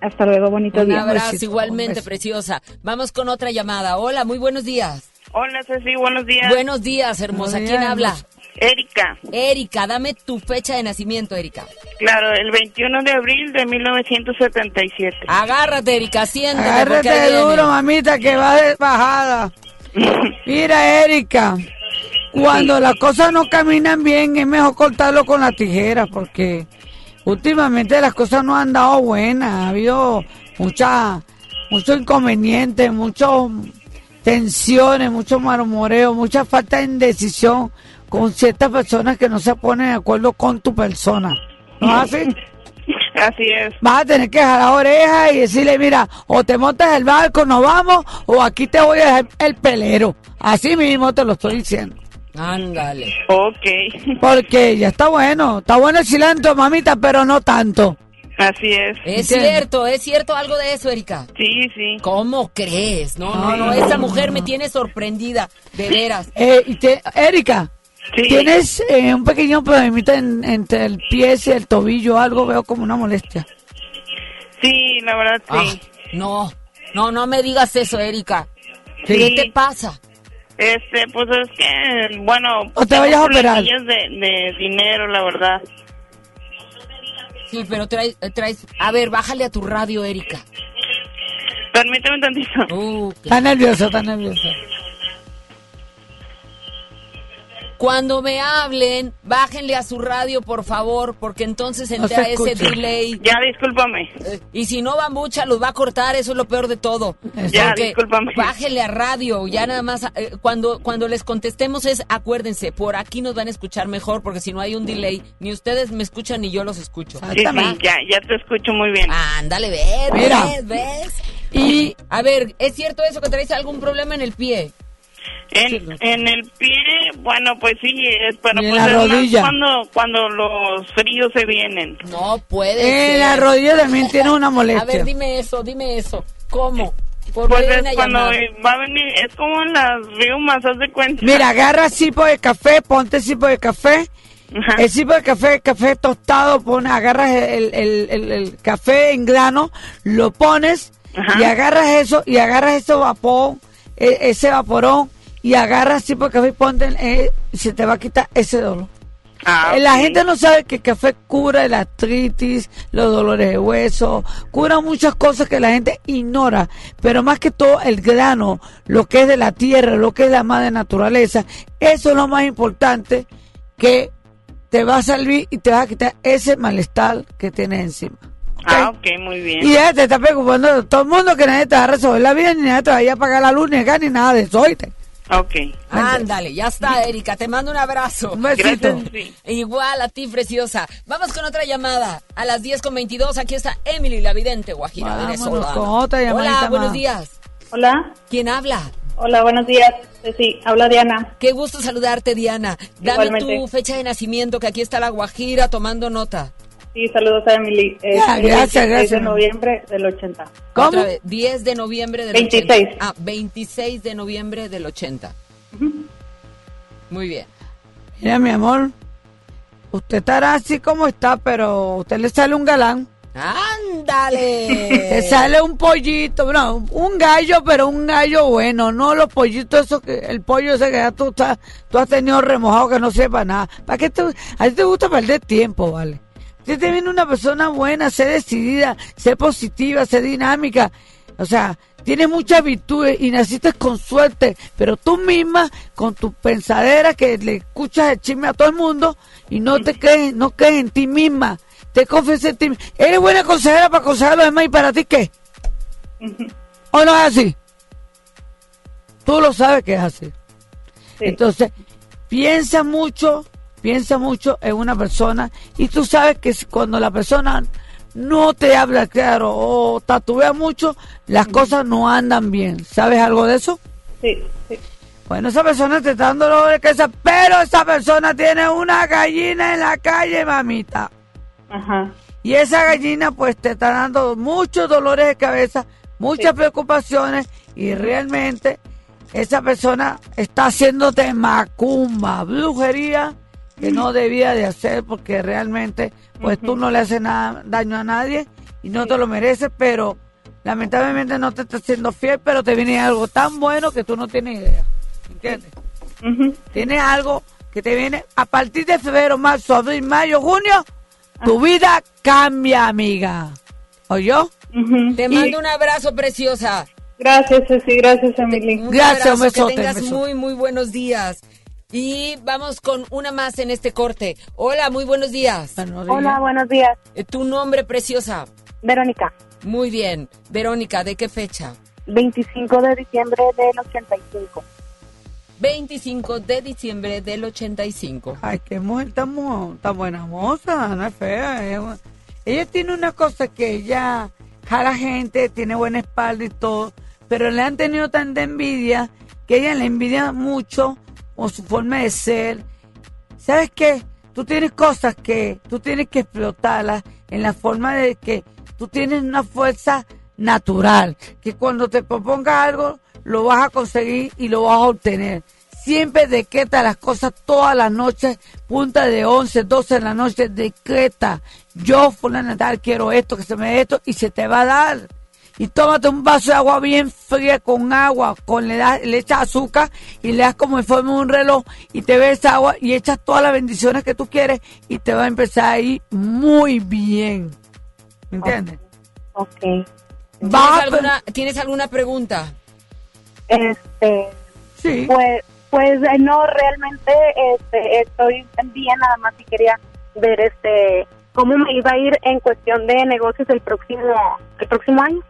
Hasta luego, bonito Un día. abrazo besito, igualmente, preciosa. Vamos con otra llamada. Hola, muy buenos días. Hola, Ceci, buenos días. Buenos días, hermosa. Buenos ¿Quién habla? hermosa. Erika. Erika, dame tu fecha de nacimiento, Erika. Claro, el 21 de abril de 1977. Agárrate, Erika, siéntate. Agárrate viene. duro, mamita, que va de bajada. Mira, Erika, cuando las cosas no caminan bien, es mejor cortarlo con la tijera, porque últimamente las cosas no han dado buenas. Ha habido mucha, mucho inconveniente, muchas tensiones, mucho marmoreo, mucha falta de indecisión con ciertas personas que no se ponen de acuerdo con tu persona. ¿No es así? Así es. Vas a tener que dejar la oreja y decirle, mira, o te montas el barco, nos vamos, o aquí te voy a dejar el pelero. Así mismo te lo estoy diciendo. Ándale. Ok. Porque ya está bueno, está bueno el cilantro, mamita, pero no tanto. Así es. Es cierto, es cierto algo de eso, Erika. Sí, sí. ¿Cómo crees? No, no, no, esa mujer me tiene sorprendida, de veras. Eh, y te- Erika, tienes eh, un pequeño problemita en- entre el pie y el tobillo, algo veo como una molestia. Sí, la verdad sí. Ah, no, no, no me digas eso, Erika. Sí. ¿Qué te pasa? Este, pues es que, bueno, O te vayas a operar. de, de dinero, la verdad. Sí, pero traes, traes... A ver, bájale a tu radio, Erika. Permíteme un tantito. Uh, Está nerviosa, está nerviosa. Cuando me hablen, bájenle a su radio, por favor, porque entonces No entra se ese delay. Ya, discúlpame. Y si no va mucha, los va a cortar, eso es lo peor de todo. Ya, Porque discúlpame. Bájenle a radio, ya nada más, eh, cuando, cuando les contestemos es, acuérdense, por aquí nos van a escuchar mejor, porque si no hay un delay, ni ustedes me escuchan ni yo los escucho. Sí, sí, ya, ya te escucho muy bien. Ándale, ves, Mira. ves, ves. Y, a ver, ¿es cierto eso que traes algún problema en el pie? En, en el pie, bueno, pues sí, es, pero en pues la rodilla. cuando, cuando los fríos se vienen. No puede En ser. la rodilla también tiene una A molestia. ver, dime eso, dime eso. ¿Cómo? ¿Por Pues es cuando llamada? va a venir, es como en las riumas, haz de cuenta. Mira, agarra cipo de café, ponte cipo de café. El cipo de café, café tostado, pone, agarras el, el- el- el café en grano, lo pones y agarras eso y agarras ese vapor, e- ese vaporón y agarras cipo de café y ponte, eh, se te va a quitar ese dolor. Ah, Eh, La gente no sabe que el café cura la artritis, los dolores de hueso, cura muchas cosas que la gente ignora, pero más que todo el grano, lo que es de la tierra, lo que es la madre naturaleza, eso es lo más importante que te va a servir y te va a quitar ese malestar que tienes encima. Ah, ok, muy bien. Y ya te está preocupando todo el mundo que nadie te va a resolver la vida, ni nadie te va a ir a pagar la luz, ni gas, ni nada de eso, ¿oíste? Ok. Ándale, ya está, Erika. Te mando un abrazo. Un besito. Gracias, Igual a ti, preciosa. Vamos con otra llamada. A las 10 con 22, aquí está Emily, la vidente Guajira venezolana. con otra llamadita Hola, buenos días. Hola. ¿Quién habla? Hola, buenos días. Sí, habla Diana. Qué gusto saludarte, Diana. Dame Igualmente. tu fecha de nacimiento, que aquí está la Guajira tomando nota. Sí, saludos a Emily. Es Ya, el gracias, 26 gracias. de noviembre del 80. Otra vez, 10 de noviembre del 26. 80. Ah, 26 de noviembre del 80. Muy bien. Mira, mi amor, usted estará así como está, pero usted le sale un galán. ¡Ándale! Te sale un pollito, no, un gallo, pero un gallo bueno, no los pollitos esos que, el pollo ese que ya tú, estás- tú has tenido remojado que no sepa nada. ¿Para qué te, a ti te gusta perder tiempo, vale? Te viene una persona buena, sé decidida, sé positiva, sé dinámica, o sea, tienes muchas virtudes y naciste con suerte, pero tú misma, con tu pensadera que le escuchas el chisme a todo el mundo y no te crees, no crees en ti misma, te confías en ti misma. Eres buena consejera para aconsejar a los demás y para ti qué? ¿O no es así? Tú lo sabes que es así. Entonces, piensa mucho, piensa mucho en una persona y tú sabes que cuando la persona no te habla claro o tatúa mucho, las cosas no andan bien. ¿Sabes algo de eso? Sí, sí. Bueno, esa persona te está dando dolor de cabeza, pero esa persona tiene una gallina en la calle, mamita. Ajá. Y esa gallina pues te está dando muchos dolores de cabeza muchas preocupaciones y realmente esa persona está haciéndote macumba, brujería que no debía de hacer porque realmente pues tú no le haces nada, daño a nadie y no te lo mereces, pero lamentablemente no te está haciendo fiel, pero te viene algo tan bueno que tú no tienes idea. ¿Entiendes? Tienes algo que te viene a partir de febrero, marzo, abril, mayo, junio, tu vida cambia, amiga. ¿Oyó? Te mando un abrazo, preciosa. Gracias, Ceci, gracias, Emily. Un Gracias, abrazo, un besote, Que tengas un besote. muy, muy buenos días. Y vamos con una más en este corte. Hola, muy buenos días. Hola, buenos días. Eh, Tu nombre, preciosa. Verónica. Muy bien. Verónica, ¿de qué fecha? 25 de diciembre del 85. 25 de diciembre del 85. Ay, qué mujer tan, tan buena moza, no es fea. bu- Ella tiene una cosa que ella jala gente, tiene buena espalda y todo, pero le han tenido tanta envidia que ella le envidia mucho con su forma de ser. ¿Sabes qué? Tú tienes cosas que tú tienes que explotarlas en la forma de que tú tienes una fuerza natural, que cuando te propongas algo lo vas a conseguir y lo vas a obtener. Siempre decreta las cosas todas las noches, punta de 11, 12 de la noche, decreta. Yo, fulana de tal, quiero esto, que se me dé esto, y se te va a dar. Y tómate un vaso de agua bien fría con agua, con le, das- le echas azúcar y le das como en forma de un reloj y te ves agua y echas todas las bendiciones que tú quieres y te va a empezar a ir muy bien. ¿Me entiendes? Ok. ¿Tienes alguna, ¿Tienes alguna pregunta? Este. Sí. Pues, pues eh, no, realmente este, estoy bien, nada más y quería ver este cómo me iba a ir en cuestión de negocios el próximo el próximo año.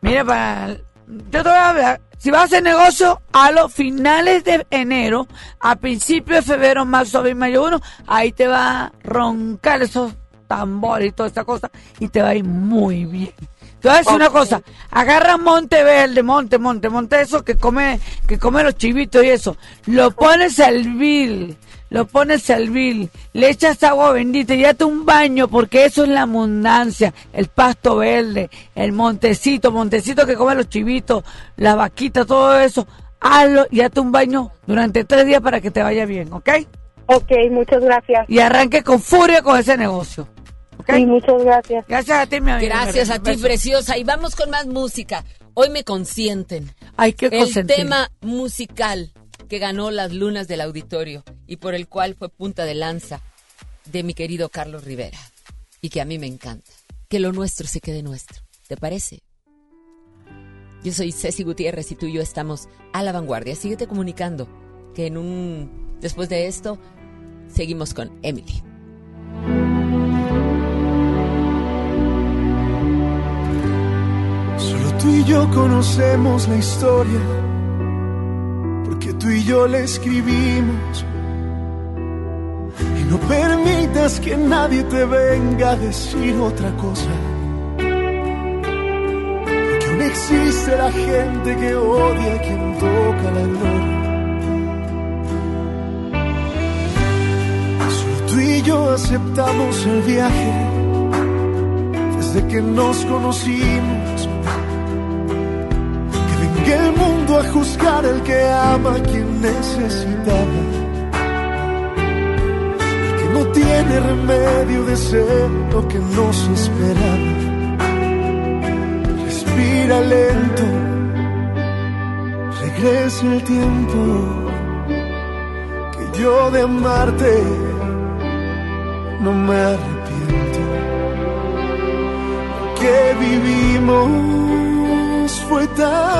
Mira, para, yo te voy a hablar. Si vas a hacer negocio a los finales de enero, a principios de febrero, marzo, abril, mayo 1, ahí te va a roncar esos tambores y toda esa cosa y te va a ir muy bien. Te voy a decir una cosa, agarra monte verde, monte, monte, monte eso que come, que come los chivitos y eso, lo pones a hervir, lo pones a hervir, le echas agua bendita y date un baño porque eso es la abundancia, el pasto verde, el montecito, montecito que come los chivitos, la vaquita, todo eso, hazlo y date un baño durante tres días para que te vaya bien, ¿ok? Ok, muchas gracias. Y arranque con furia con ese negocio. ¿ok? Sí, muchas gracias. Gracias a ti, mi amiga. Gracias a ti, preciosa. Y vamos con más música. Hoy me consienten. Ay, qué El consentir. tema musical que ganó las lunas del auditorio y por el cual fue punta de lanza de mi querido Carlos Rivera. Y que a mí me encanta. Que lo nuestro se quede nuestro. ¿Te parece? Yo soy Ceci Gutiérrez y tú y yo estamos a la vanguardia. Síguete comunicando. Que en un. Después de esto, seguimos con Emily. Solo tú y yo conocemos la historia, porque tú y yo la escribimos. Y no permitas que nadie te venga a decir otra cosa. Porque aún existe la gente que odia a quien toca la gloria. Solo tú y yo aceptamos el viaje desde que nos conocimos. Que el mundo a juzgar el que ama a quien necesitaba. Que no tiene remedio de ser lo que nos esperaba. Respira lento, regresa el tiempo que yo de amarte no me arrepiento que vivimos fue tan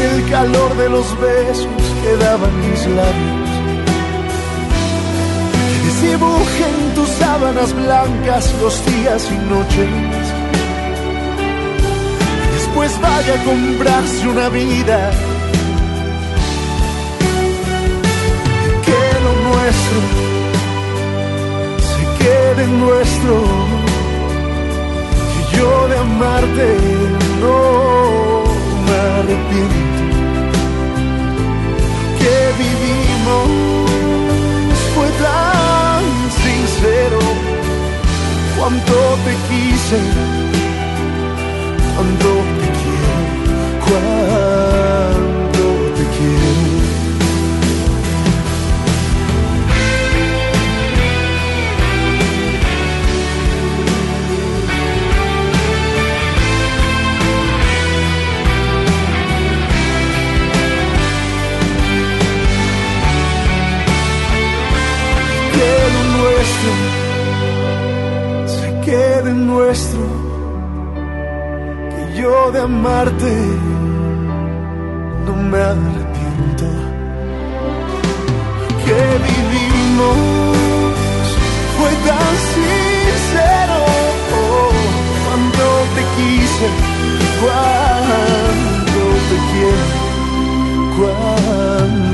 El calor de los besos que daban mis labios. Que desdibuje en tus sábanas blancas los días y noches. Y después va vaya a comprarse una vida. Que lo nuestro se quede nuestro. Que yo de amarte no arrepiento. Que vivimos fue tan sincero. Cuánto te quise, nuestro. Se quede nuestro, que yo de amarte no me arrepiento, que vivimos fue tan sincero, cuando te quise, cuando te quiero, cuando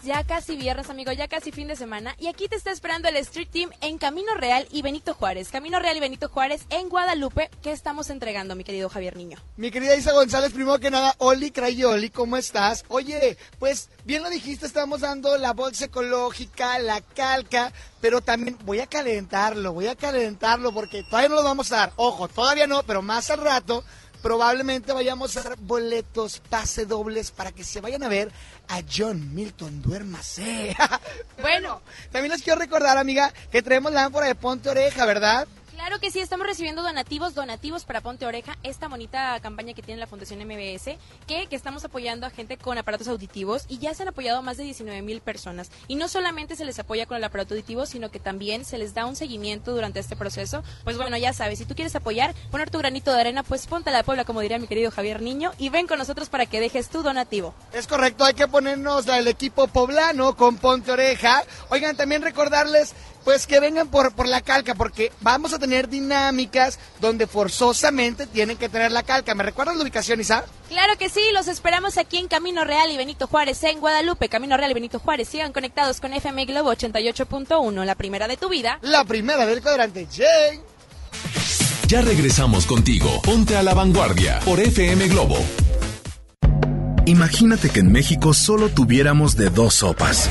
Ya casi viernes, amigo, ya casi fin de semana. Y aquí te está esperando el Street Team en Camino Real y Benito Juárez. Camino Real y Benito Juárez en Guadalupe. ¿Qué estamos entregando, mi querido Javier Niño? Mi querida Isa González, primero que nada, Oli Crayoli, ¿cómo estás? Oye, pues bien lo dijiste, estamos dando la bolsa ecológica, la calca, pero también voy a calentarlo, voy a calentarlo porque todavía no lo vamos a dar. Ojo, todavía no, pero más al rato probablemente vayamos a dar boletos, pase dobles para que se vayan a ver a John Milton, duérmase. bueno, también les quiero recordar, amiga, que traemos la ánfora de Ponte Oreja, ¿verdad? Claro que sí, estamos recibiendo donativos, donativos para Ponte Oreja, esta bonita campaña que tiene la Fundación MBS, que, que estamos apoyando a gente con aparatos auditivos y ya se han apoyado más de 19 mil personas. Y no solamente se les apoya con el aparato auditivo, sino que también se les da un seguimiento durante este proceso. Pues bueno, ya sabes, si tú quieres apoyar, poner tu granito de arena, pues ponte a la Puebla, como diría mi querido Javier Niño, y ven con nosotros para que dejes tu donativo. Es correcto, hay que ponernos el equipo poblano con Ponte Oreja. Oigan, también recordarles pues que vengan por, por la calca, porque vamos a tener dinámicas donde forzosamente tienen que tener la calca. ¿Me recuerdas la ubicación, Isa? Claro que sí, los esperamos aquí en Camino Real y Benito Juárez en Guadalupe. Camino Real y Benito Juárez, sigan conectados con FM Globo 88.1, la primera de tu vida. La primera del cuadrante, Jane. Ya regresamos contigo. Ponte a la vanguardia por FM Globo. Imagínate que en México solo tuviéramos de dos sopas.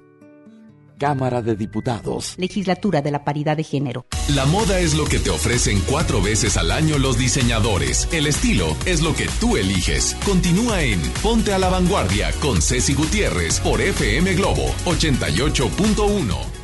Cámara de Diputados. Legislatura de la Paridad de Género. La moda es lo que te ofrecen cuatro veces al año los diseñadores. El estilo es lo que tú eliges. Continúa en Ponte a la Vanguardia con Ceci Gutiérrez por FM Globo 88.1.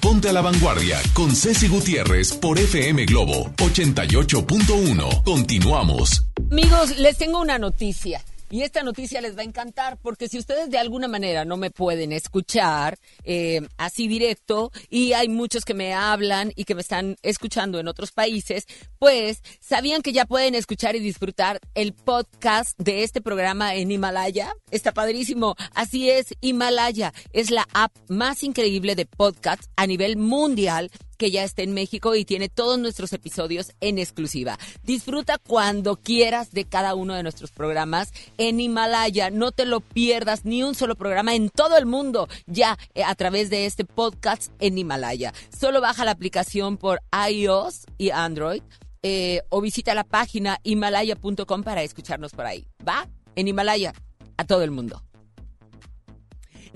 Ponte a la Vanguardia con Ceci Gutiérrez por FM Globo 88.1. Continuamos. Amigos, les tengo una noticia. Y esta noticia les va a encantar porque si ustedes de alguna manera no me pueden escuchar eh, así directo y hay muchos que me hablan y que me están escuchando en otros países, pues sabían que ya pueden escuchar y disfrutar el podcast de este programa en Himalaya. Está padrísimo. Así es, Himalaya es la app más increíble de podcast a nivel mundial que ya está en México y tiene todos nuestros episodios en exclusiva. Disfruta cuando quieras de cada uno de nuestros programas en Himalaya. No te lo pierdas ni un solo programa en todo el mundo ya eh, a través de este podcast en Himalaya. Solo baja la aplicación por iOS y Android eh, o visita la página himalaya.com para escucharnos por ahí. ¿Va? En Himalaya, a todo el mundo.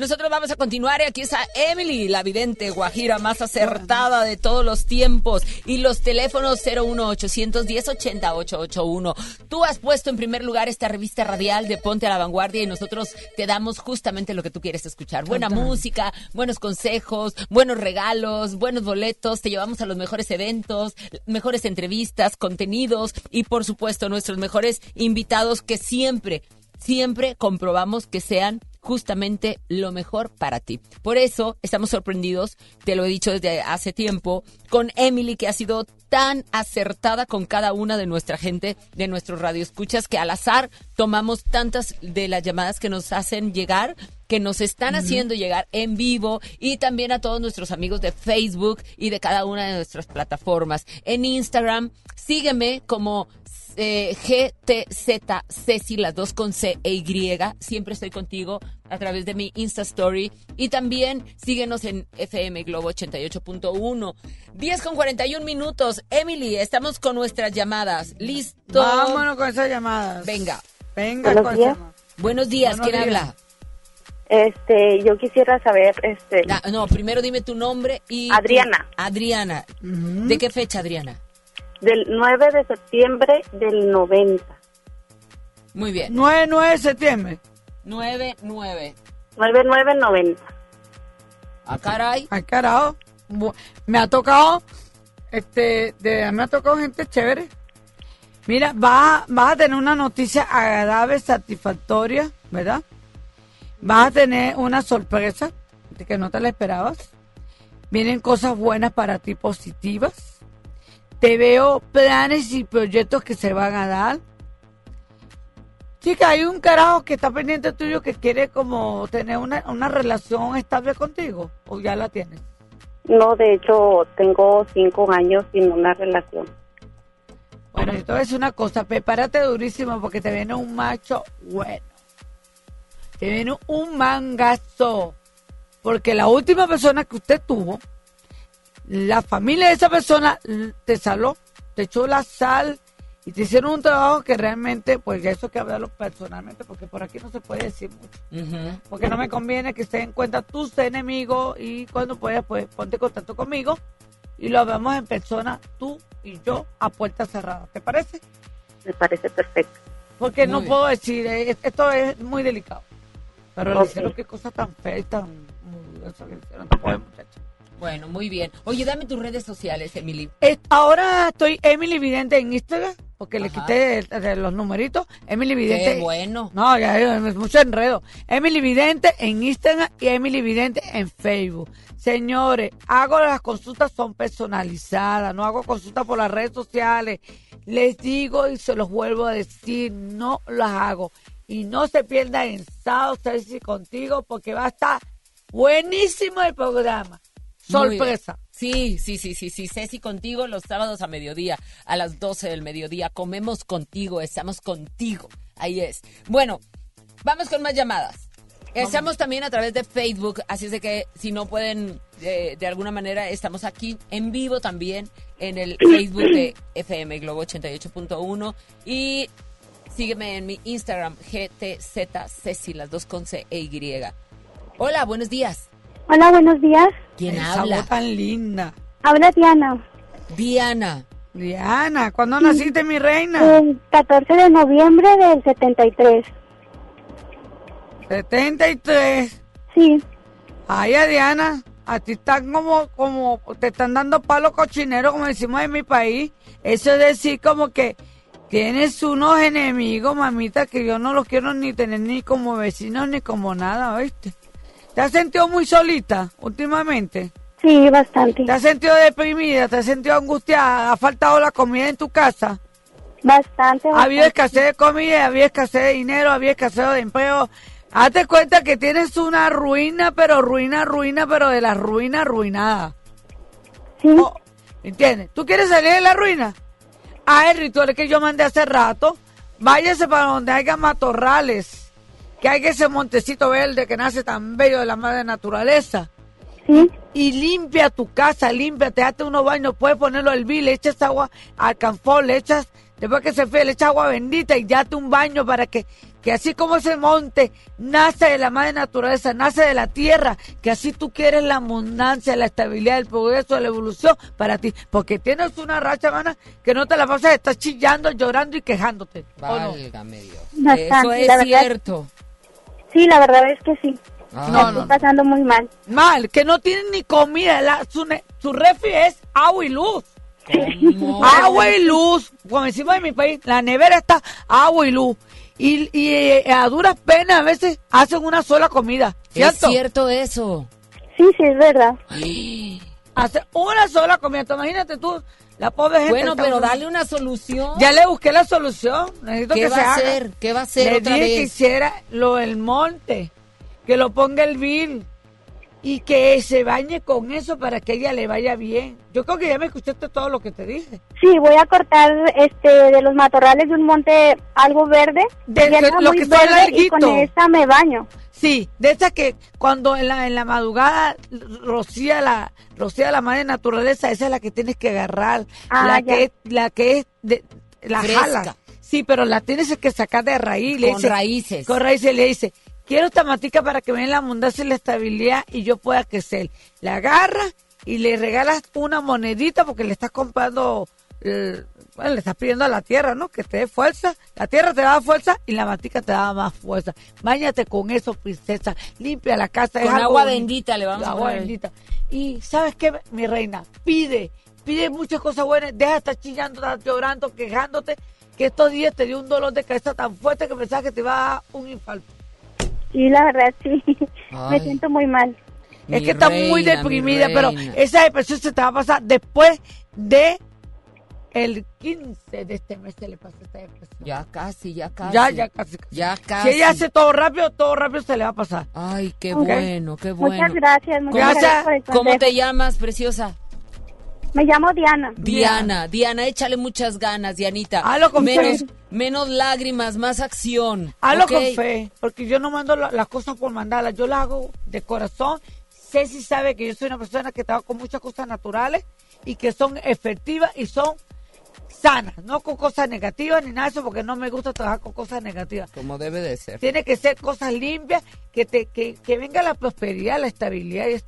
Nosotros vamos a continuar y aquí está Emily, la vidente guajira más acertada de todos los tiempos. Y los teléfonos 01810 80881. Tú has puesto en primer lugar esta revista radial de Ponte a la Vanguardia y nosotros te damos justamente lo que tú quieres escuchar. Buena Total. música, buenos consejos, buenos regalos, buenos boletos. Te llevamos a los mejores eventos, mejores entrevistas, contenidos y por supuesto nuestros mejores invitados que siempre siempre comprobamos que sean justamente lo mejor para ti. Por eso estamos sorprendidos, te lo he dicho desde hace tiempo, con Emily que ha sido tan acertada con cada una de nuestra gente, de nuestros radioescuchas, que al azar tomamos tantas de las llamadas que nos hacen llegar que nos están haciendo llegar en vivo y también a todos nuestros amigos de Facebook y de cada una de nuestras plataformas. En Instagram, sígueme como eh, GTZ Ceci, las dos con C e Y. Siempre estoy contigo a través de mi Insta Story. Y también síguenos en FM Globo 88.1. 10 con 41 minutos. Emily, estamos con nuestras llamadas. ¿Listo? Vámonos con esas llamadas. Venga. Venga, Buenos con días. esas- Buenos días, Buenos ¿quién días. habla? Este, yo quisiera saber, este, Ah, no, primero dime tu nombre y... Adriana. Adriana. ¿De qué fecha, Adriana? Del 9 de septiembre del 90. Muy bien. 9, 9 de septiembre. 9, 9. 9990. Ah, caray. Ay, carajo. Me ha tocado, este, de verdad me ha tocado gente chévere. Mira, vas, a- vas a tener una noticia agradable, satisfactoria, ¿verdad? Vas a tener una sorpresa que no te la esperabas. Vienen cosas buenas para ti, positivas. Te veo planes y proyectos que se van a dar. Chica, hay un carajo que está pendiente tuyo que quiere como tener una, una relación estable contigo. ¿O ya la tienes? No, de hecho, tengo cinco años sin una relación. Bueno, yo te voy a decir una cosa, prepárate durísimo porque te viene un macho bueno. Te viene un mangazo. Porque la última persona que usted tuvo, la familia de esa persona te saló, te echó la sal y te hicieron un trabajo que realmente, pues ya eso hay que hablarlo personalmente, porque por aquí no se puede decir mucho. Porque no me conviene que estés en cuenta tus enemigos y cuando puedas, pues ponte en contacto conmigo y lo hablamos en persona, tú y yo, a puerta cerrada. ¿Te parece? Me parece perfecto. Porque Muy no bien. puedo decir, eh, esto es muy delicado. Pero le Ok. hicieron qué cosa tan fea y tan... eso que hicieron pobre muchacha. Bueno, muy bien. Oye, dame tus redes sociales, Emily. Ahora estoy Emily Vidente en Instagram, porque le quité el- los numeritos. Emily Vidente. Qué bueno. No, ya es mucho enredo. Emily Vidente en Instagram y Emily Vidente en Facebook. Señores, hago las consultas, son personalizadas, no hago consultas por las redes sociales. Les digo y se los vuelvo a decir, no las hago. Y no se pierdan en Sao Ceci contigo porque va a estar buenísimo el programa. Sorpresa. Sí, sí, sí, sí, sí. Ceci contigo los sábados a mediodía, a las 12 del mediodía. Comemos contigo, estamos contigo. Ahí es. Bueno, vamos con más llamadas. Estamos también a través de Facebook, así es de que si no pueden, eh, de alguna manera, estamos aquí en vivo también en el Facebook de FM Globo 88.1 y sígueme en mi Instagram, GTZ Ceci, las dos con C e Y. Hola, buenos días. Hola, buenos días. ¿Quién Esa habla? voz tan linda. Habla Diana. Diana. Diana, ¿cuándo naciste, mi reina? El 14 de noviembre del 73. 73. Sí. Ay, a Diana, A ti están como, como, te están dando palo cochinero, como decimos en mi país. Eso es decir, como que tienes unos enemigos, mamita, que yo no los quiero ni tener ni como vecinos ni como nada, ¿oíste? ¿Te has sentido muy solita últimamente? Sí, bastante. ¿Te has sentido deprimida? ¿Te has sentido angustiada? ¿Ha faltado la comida en tu casa? Bastante. ¿Ha habido escasez de comida? ¿Ha habido escasez de dinero? ¿Ha habido escasez de empleo? Hazte cuenta que tienes una ruina, pero ruina, ruina, pero de la ruina arruinada. Sí. ¿Entiendes? ¿Tú quieres salir de la ruina? Ah, el ritual que yo mandé hace rato. Váyase para donde haya matorrales. Que haya ese montecito verde que nace tan bello de la madre naturaleza. Sí. Y limpia tu casa, limpia, te hazte unos baños, puedes ponerlo al vil, le echas agua al canfón, le echas, después que se fue, le echas agua bendita y date un baño para que, que así como ese monte nace de la madre naturaleza, nace de la tierra, que así tú quieres la abundancia, la estabilidad, el progreso, la evolución para ti. Porque tienes una racha, hermana, que no te la pasas, estás chillando, llorando y quejándote. ¿o no? Válgame Dios. Bastante, Eso es verdad. Cierto. Sí, la verdad es que sí. Ah. No, estoy no. pasando muy mal. Mal, que no tienen ni comida, la- su, ne- su refri es agua y luz. ¿Cómo? Agua y luz. Como decimos en mi país, la nevera está agua y luz. Y, y eh, a duras penas a veces hacen una sola comida. Es ¿Cierto? cierto eso. Sí, sí, es verdad. Hacen una sola comida. Imagínate tú, la pobre gente. Bueno, pero dale una solución. Ya le busqué la solución. Necesito ¿Qué que va se a haga. hacer? ¿Qué va a hacer Le otra dije que hiciera lo del monte. Que lo ponga el bill. Y que se bañe con eso para que ella le vaya bien. Yo creo que ya me escuchaste todo lo que te dije. Sí, voy a cortar este de los matorrales de un monte algo verde. De que lo que está verde y con larguito. esa me baño. Sí, de esa que cuando en la, en la madrugada rocía la, rocía la madre naturaleza, esa es la que tienes que agarrar. Ah, la, ya. que, es- la que es, de, la Fresca. jala. Sí, pero la tienes que sacar de raíz. Con dice- raíces. Con raíces le dice, quiero esta matica para que me den la abundancia y la estabilidad y yo pueda crecer. La agarra y le regalas una monedita porque le estás comprando, eh, bueno, le estás pidiendo a la tierra, ¿no? Que te dé fuerza. La tierra te da fuerza y la matica te da más fuerza. Báñate con eso, princesa. Limpia la casa. Con agua bendita le vamos a Agua bendita. Y ¿sabes qué, mi reina? Pide, pide muchas cosas buenas. Deja de estar chillando, estar llorando, quejándote. Que estos días te dio un dolor de cabeza tan fuerte que pensabas que te iba a dar un infarto. Sí, la verdad sí. Me siento muy mal. Mi es que está muy deprimida, pero esa depresión se te va a pasar después de el 15 de este mes se le pasa esta depresión. Ya casi, ya casi. Ya, ya casi. casi. Ya Si casi. ella hace todo rápido, todo rápido se le va a pasar. Ay, qué bueno, qué bueno. Muchas gracias, muchas Gracias. gracias por el ¿Cómo te llamas, preciosa? Me llamo Diana. Diana, Diana, échale muchas ganas, Dianita. Hazlo con menos, fe. menos lágrimas, más acción. Hazlo ¿ok? con fe, porque yo no mando la- las cosas por mandarlas, yo las hago de corazón. Ceci sabe que yo soy una persona que trabaja con muchas cosas naturales y que son efectivas y son sanas, no con cosas negativas ni nada de eso, porque no me gusta trabajar con cosas negativas. Como debe de ser. Tiene que ser cosas limpias, que te que, que venga la prosperidad, la estabilidad. Y,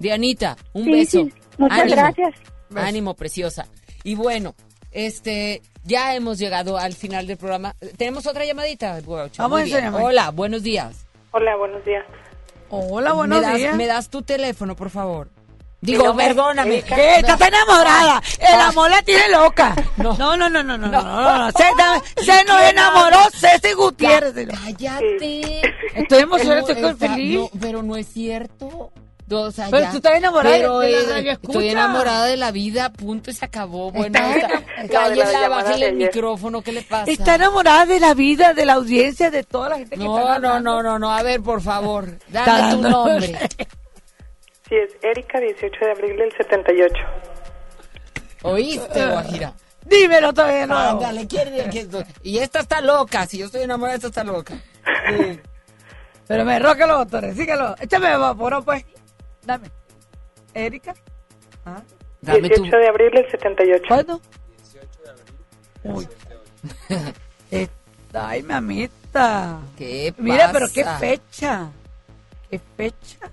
Dianita, un Sí, beso. sí, Muchas gracias. Ánimo, preciosa. Y bueno, este, ya hemos llegado al final del programa. Tenemos otra llamadita. Vamos a Hola, buenos días. Hola, buenos días. Hola, buenos días. Me das tu teléfono, por favor. Digo, perdóname. Eh, eh, está, está, está enamorada. El ah. amor la tiene loca. No, no, no, no, no, no, no. no. Se, se, nos enamoró Ceci Gutiérrez. Cállate. Estoy emocionada, estoy feliz. Pero no es cierto. O sea, Pero ya. tú estás enamorada de- Pero, de la radio Estoy enamorada de la vida, punto y se acabó. Bueno, No, llamada bájale el micrófono, ¿qué le pasa? Está enamorada de la vida, de la audiencia, de toda la gente que está No, no, no, no, no, a ver, por favor, dame tu nombre. Sí, es Erika, 18 de abril del 78. ¿Oíste, Guajira? Dímelo todavía no. Ándale, quiere Y esta está loca, si yo estoy enamorada, esta está loca. Pero me roca los botones, síguelo. Échame vapor, pues. Dame. Erika. Ah. Dame tu... 18 de abril del 78. ¿Cuándo? Uy. Eh, Ay, mamita. ¿Qué Mira, pero qué pasa? fecha. Qué fecha.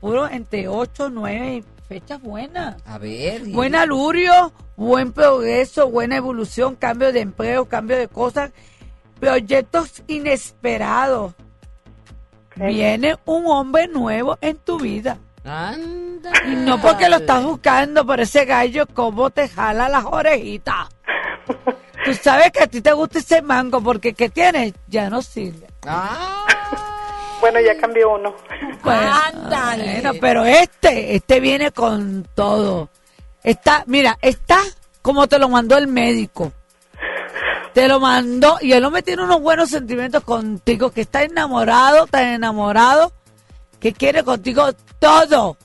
Puro entre 8, 9 fechas buenas. A ver. y- Buen alurio, buen progreso, buena evolución, cambio de empleo, cambio de cosas, proyectos inesperados. Viene un hombre nuevo en tu vida. Anda. No porque lo estás buscando por ese gallo, como te jala las orejitas. Tú sabes que a ti te gusta ese mango porque ¿qué tienes? Ya no sirve. Bueno, ya cambió uno. Pues, Ándale. bueno, pero este, este viene con todo. Está, mira, está como te lo mandó el médico. Te lo mandó y el hombre tiene unos buenos sentimientos contigo, que está enamorado, tan enamorado, que quiere contigo todo.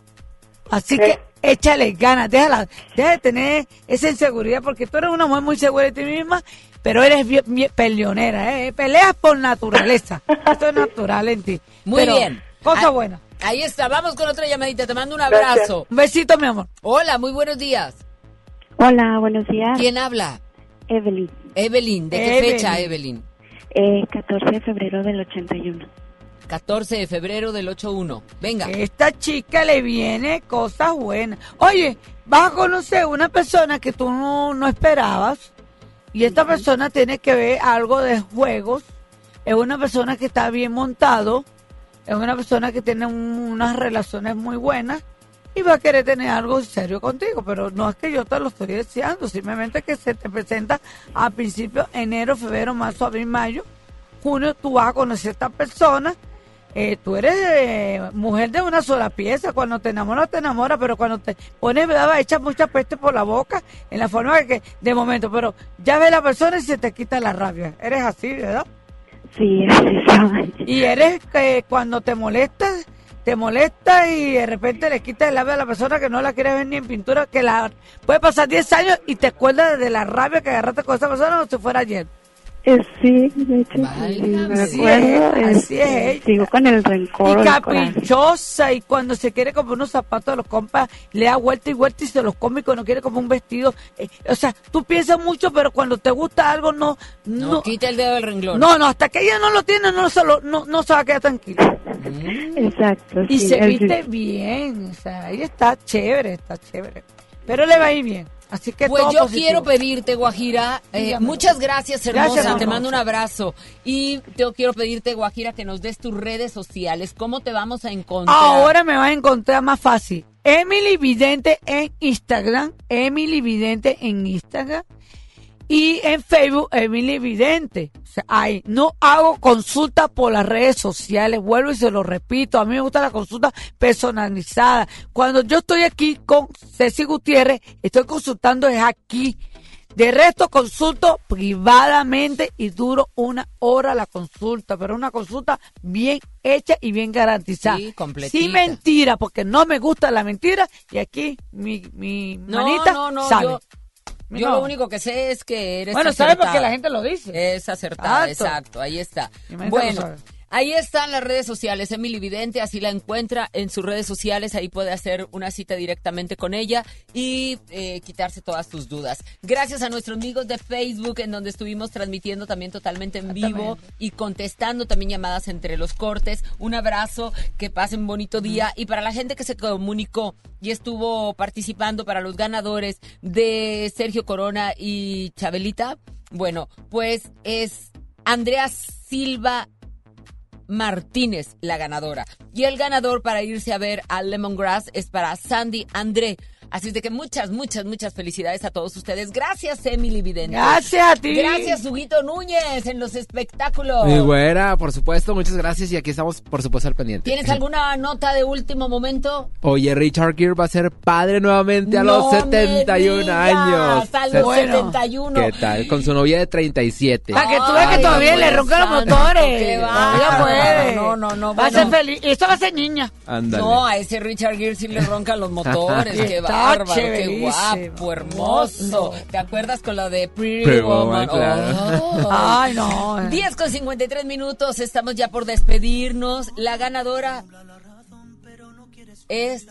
Así que échale ganas, déjala, deja de tener esa inseguridad, porque tú eres una mujer muy segura de ti misma, pero eres bien, bien peleonera, ¿eh? peleas por naturaleza. Esto es natural en ti. Muy Pero, bien. Cosa Ah, buena. Ahí está, vamos con otra llamadita. Te mando un abrazo. Un besito, mi amor. Hola, muy buenos días. Hola, buenos días. ¿Quién habla? Evelyn. Evelyn, ¿de qué Evelyn. fecha, Evelyn? Eh, 14 de febrero del 81. 14 de febrero del 81. Venga. Esta chica le viene cosas buenas. Oye, vas a conocer una persona que tú no, no esperabas y esta persona tiene que ver algo de juegos. Es una persona que está bien montado, es una persona que tiene un- unas relaciones muy buenas y va a querer tener algo serio contigo, pero no es que yo te lo estoy deseando, simplemente que se te presenta a principios enero, febrero, marzo, abril, mayo, junio, tú vas a conocer a esta persona. Eh, tú eres eh, mujer de una sola pieza, cuando te enamoras te enamoras, pero cuando te pones brava echas mucha peste por la boca, en la forma que, de momento, pero ya ves la persona y se te quita la rabia. Eres así, ¿verdad? Sí. Y eres que cuando te molestas, te molesta y de repente le quitas el labio a la persona que no la quieres ver ni en pintura, que la puede pasar 10 años y te acuerdas de la rabia que agarraste con esa persona como si fuera ayer. Eh, sí, de hecho, sí, me Así acuerdo. es, así este, es. Sigo con el rencor. Y caprichosa y cuando se quiere comprar unos zapatos los compra, le da vuelta y vuelta y se los come y cuando quiere como un vestido. eh, o sea, tú piensas mucho, pero cuando te gusta algo no... No, No, quita el dedo del renglón. no, no, hasta que ella no lo tiene, no se, lo- no, no se va a quedar tranquila. Exacto. Y sí, se viste bien, o sea, ahí está chévere, está chévere. Pero le va a ir bien, así que Pues todo yo positivo. quiero pedirte, Guajira, eh, muchas gracias, hermosa, Gracias, te mando un abrazo. Y yo quiero pedirte, Guajira, que nos des tus redes sociales, cómo te vamos a encontrar. Ahora me vas a encontrar más fácil. Emily Vidente en Instagram, Emily Vidente en Instagram y en Facebook Emily Vidente. O sea, ahí no hago consulta por las redes sociales, vuelvo y se lo repito, a mí me gusta la consulta personalizada. Cuando yo estoy aquí con Ceci Gutiérrez, estoy consultando es aquí. De resto, consulto privadamente y duro una hora la consulta, pero una consulta bien hecha y bien garantizada. Sí, completita. Sin mentira, porque no me gusta la mentira y aquí mi, mi No, manita no, no, sabe. yo- Yo No. lo único que sé es que eres Bueno, sabe acertada. porque la gente lo dice. Es acertada, Exacto. exacto, ahí está. Bueno, sabe. Ahí están las redes sociales, Emily Vidente, así la encuentra en sus redes sociales, ahí puede hacer una cita directamente con ella y eh, quitarse todas tus dudas. Gracias a nuestros amigos de Facebook, en donde estuvimos transmitiendo también totalmente en vivo y contestando también llamadas entre los cortes. Un abrazo, que pasen bonito día. Y para la gente que se comunicó y estuvo participando para los ganadores de Sergio Corona y Chabelita, bueno, pues es Andrea Silva Martínez, la ganadora. Y el ganador para irse a ver a Lemongrass es para Sandy André. Así es de que muchas, muchas, muchas felicidades a todos ustedes. Gracias, Emily Vidente. Gracias a ti. Gracias, Huguito Núñez, en los espectáculos. Muy buena, por supuesto, muchas gracias y aquí estamos, por supuesto, al pendiente. ¿Tienes alguna nota de último momento? Oye, Richard Gere va a ser padre nuevamente a los No me 71 digas, años. a los 71. ¿Qué tal? Con su novia de 37. Para que tú veas que todavía le roncan los motores. Ella bárbaro. puede. No, no, no, Va a ser feliz. Y esto va a ser niña. Ándale. No, a ese Richard Gere sí le roncan los motores. qué Está bárbaro, qué guapo, hermoso. ¿Te acuerdas con la de Pretty, Pretty Woman? Woman, claro. Oh. Ay, no. 10 con 53 minutos, estamos ya por despedirnos. La ganadora es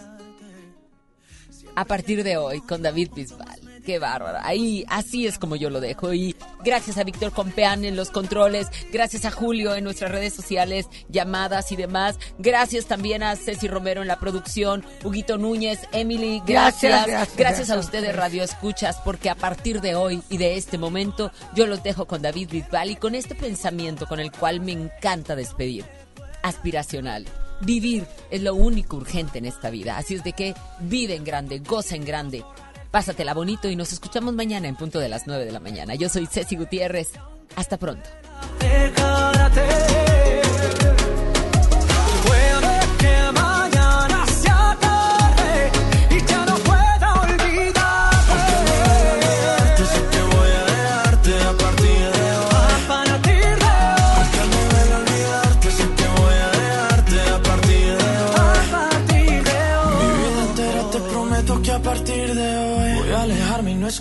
a partir de hoy con David Bisbal. Qué bárbaro. Ahí, así es como yo lo dejo. Y gracias a Víctor Compeán en los controles, gracias a Julio en nuestras redes sociales, llamadas y demás. Gracias también a Ceci Romero en la producción, Huguito Núñez, Emily, gracias. Gracias, Gracias, gracias, a ustedes, Radio Escuchas, porque a partir de hoy y de este momento, yo los dejo con David Bisbal y con este pensamiento con el cual me encanta despedir. Aspiracional. Vivir es lo único urgente en esta vida. Así es de que vive en grande, goza en grande. Pásatela bonito y nos escuchamos mañana en punto de las 9 de la mañana. Yo soy Ceci Gutiérrez. Hasta pronto.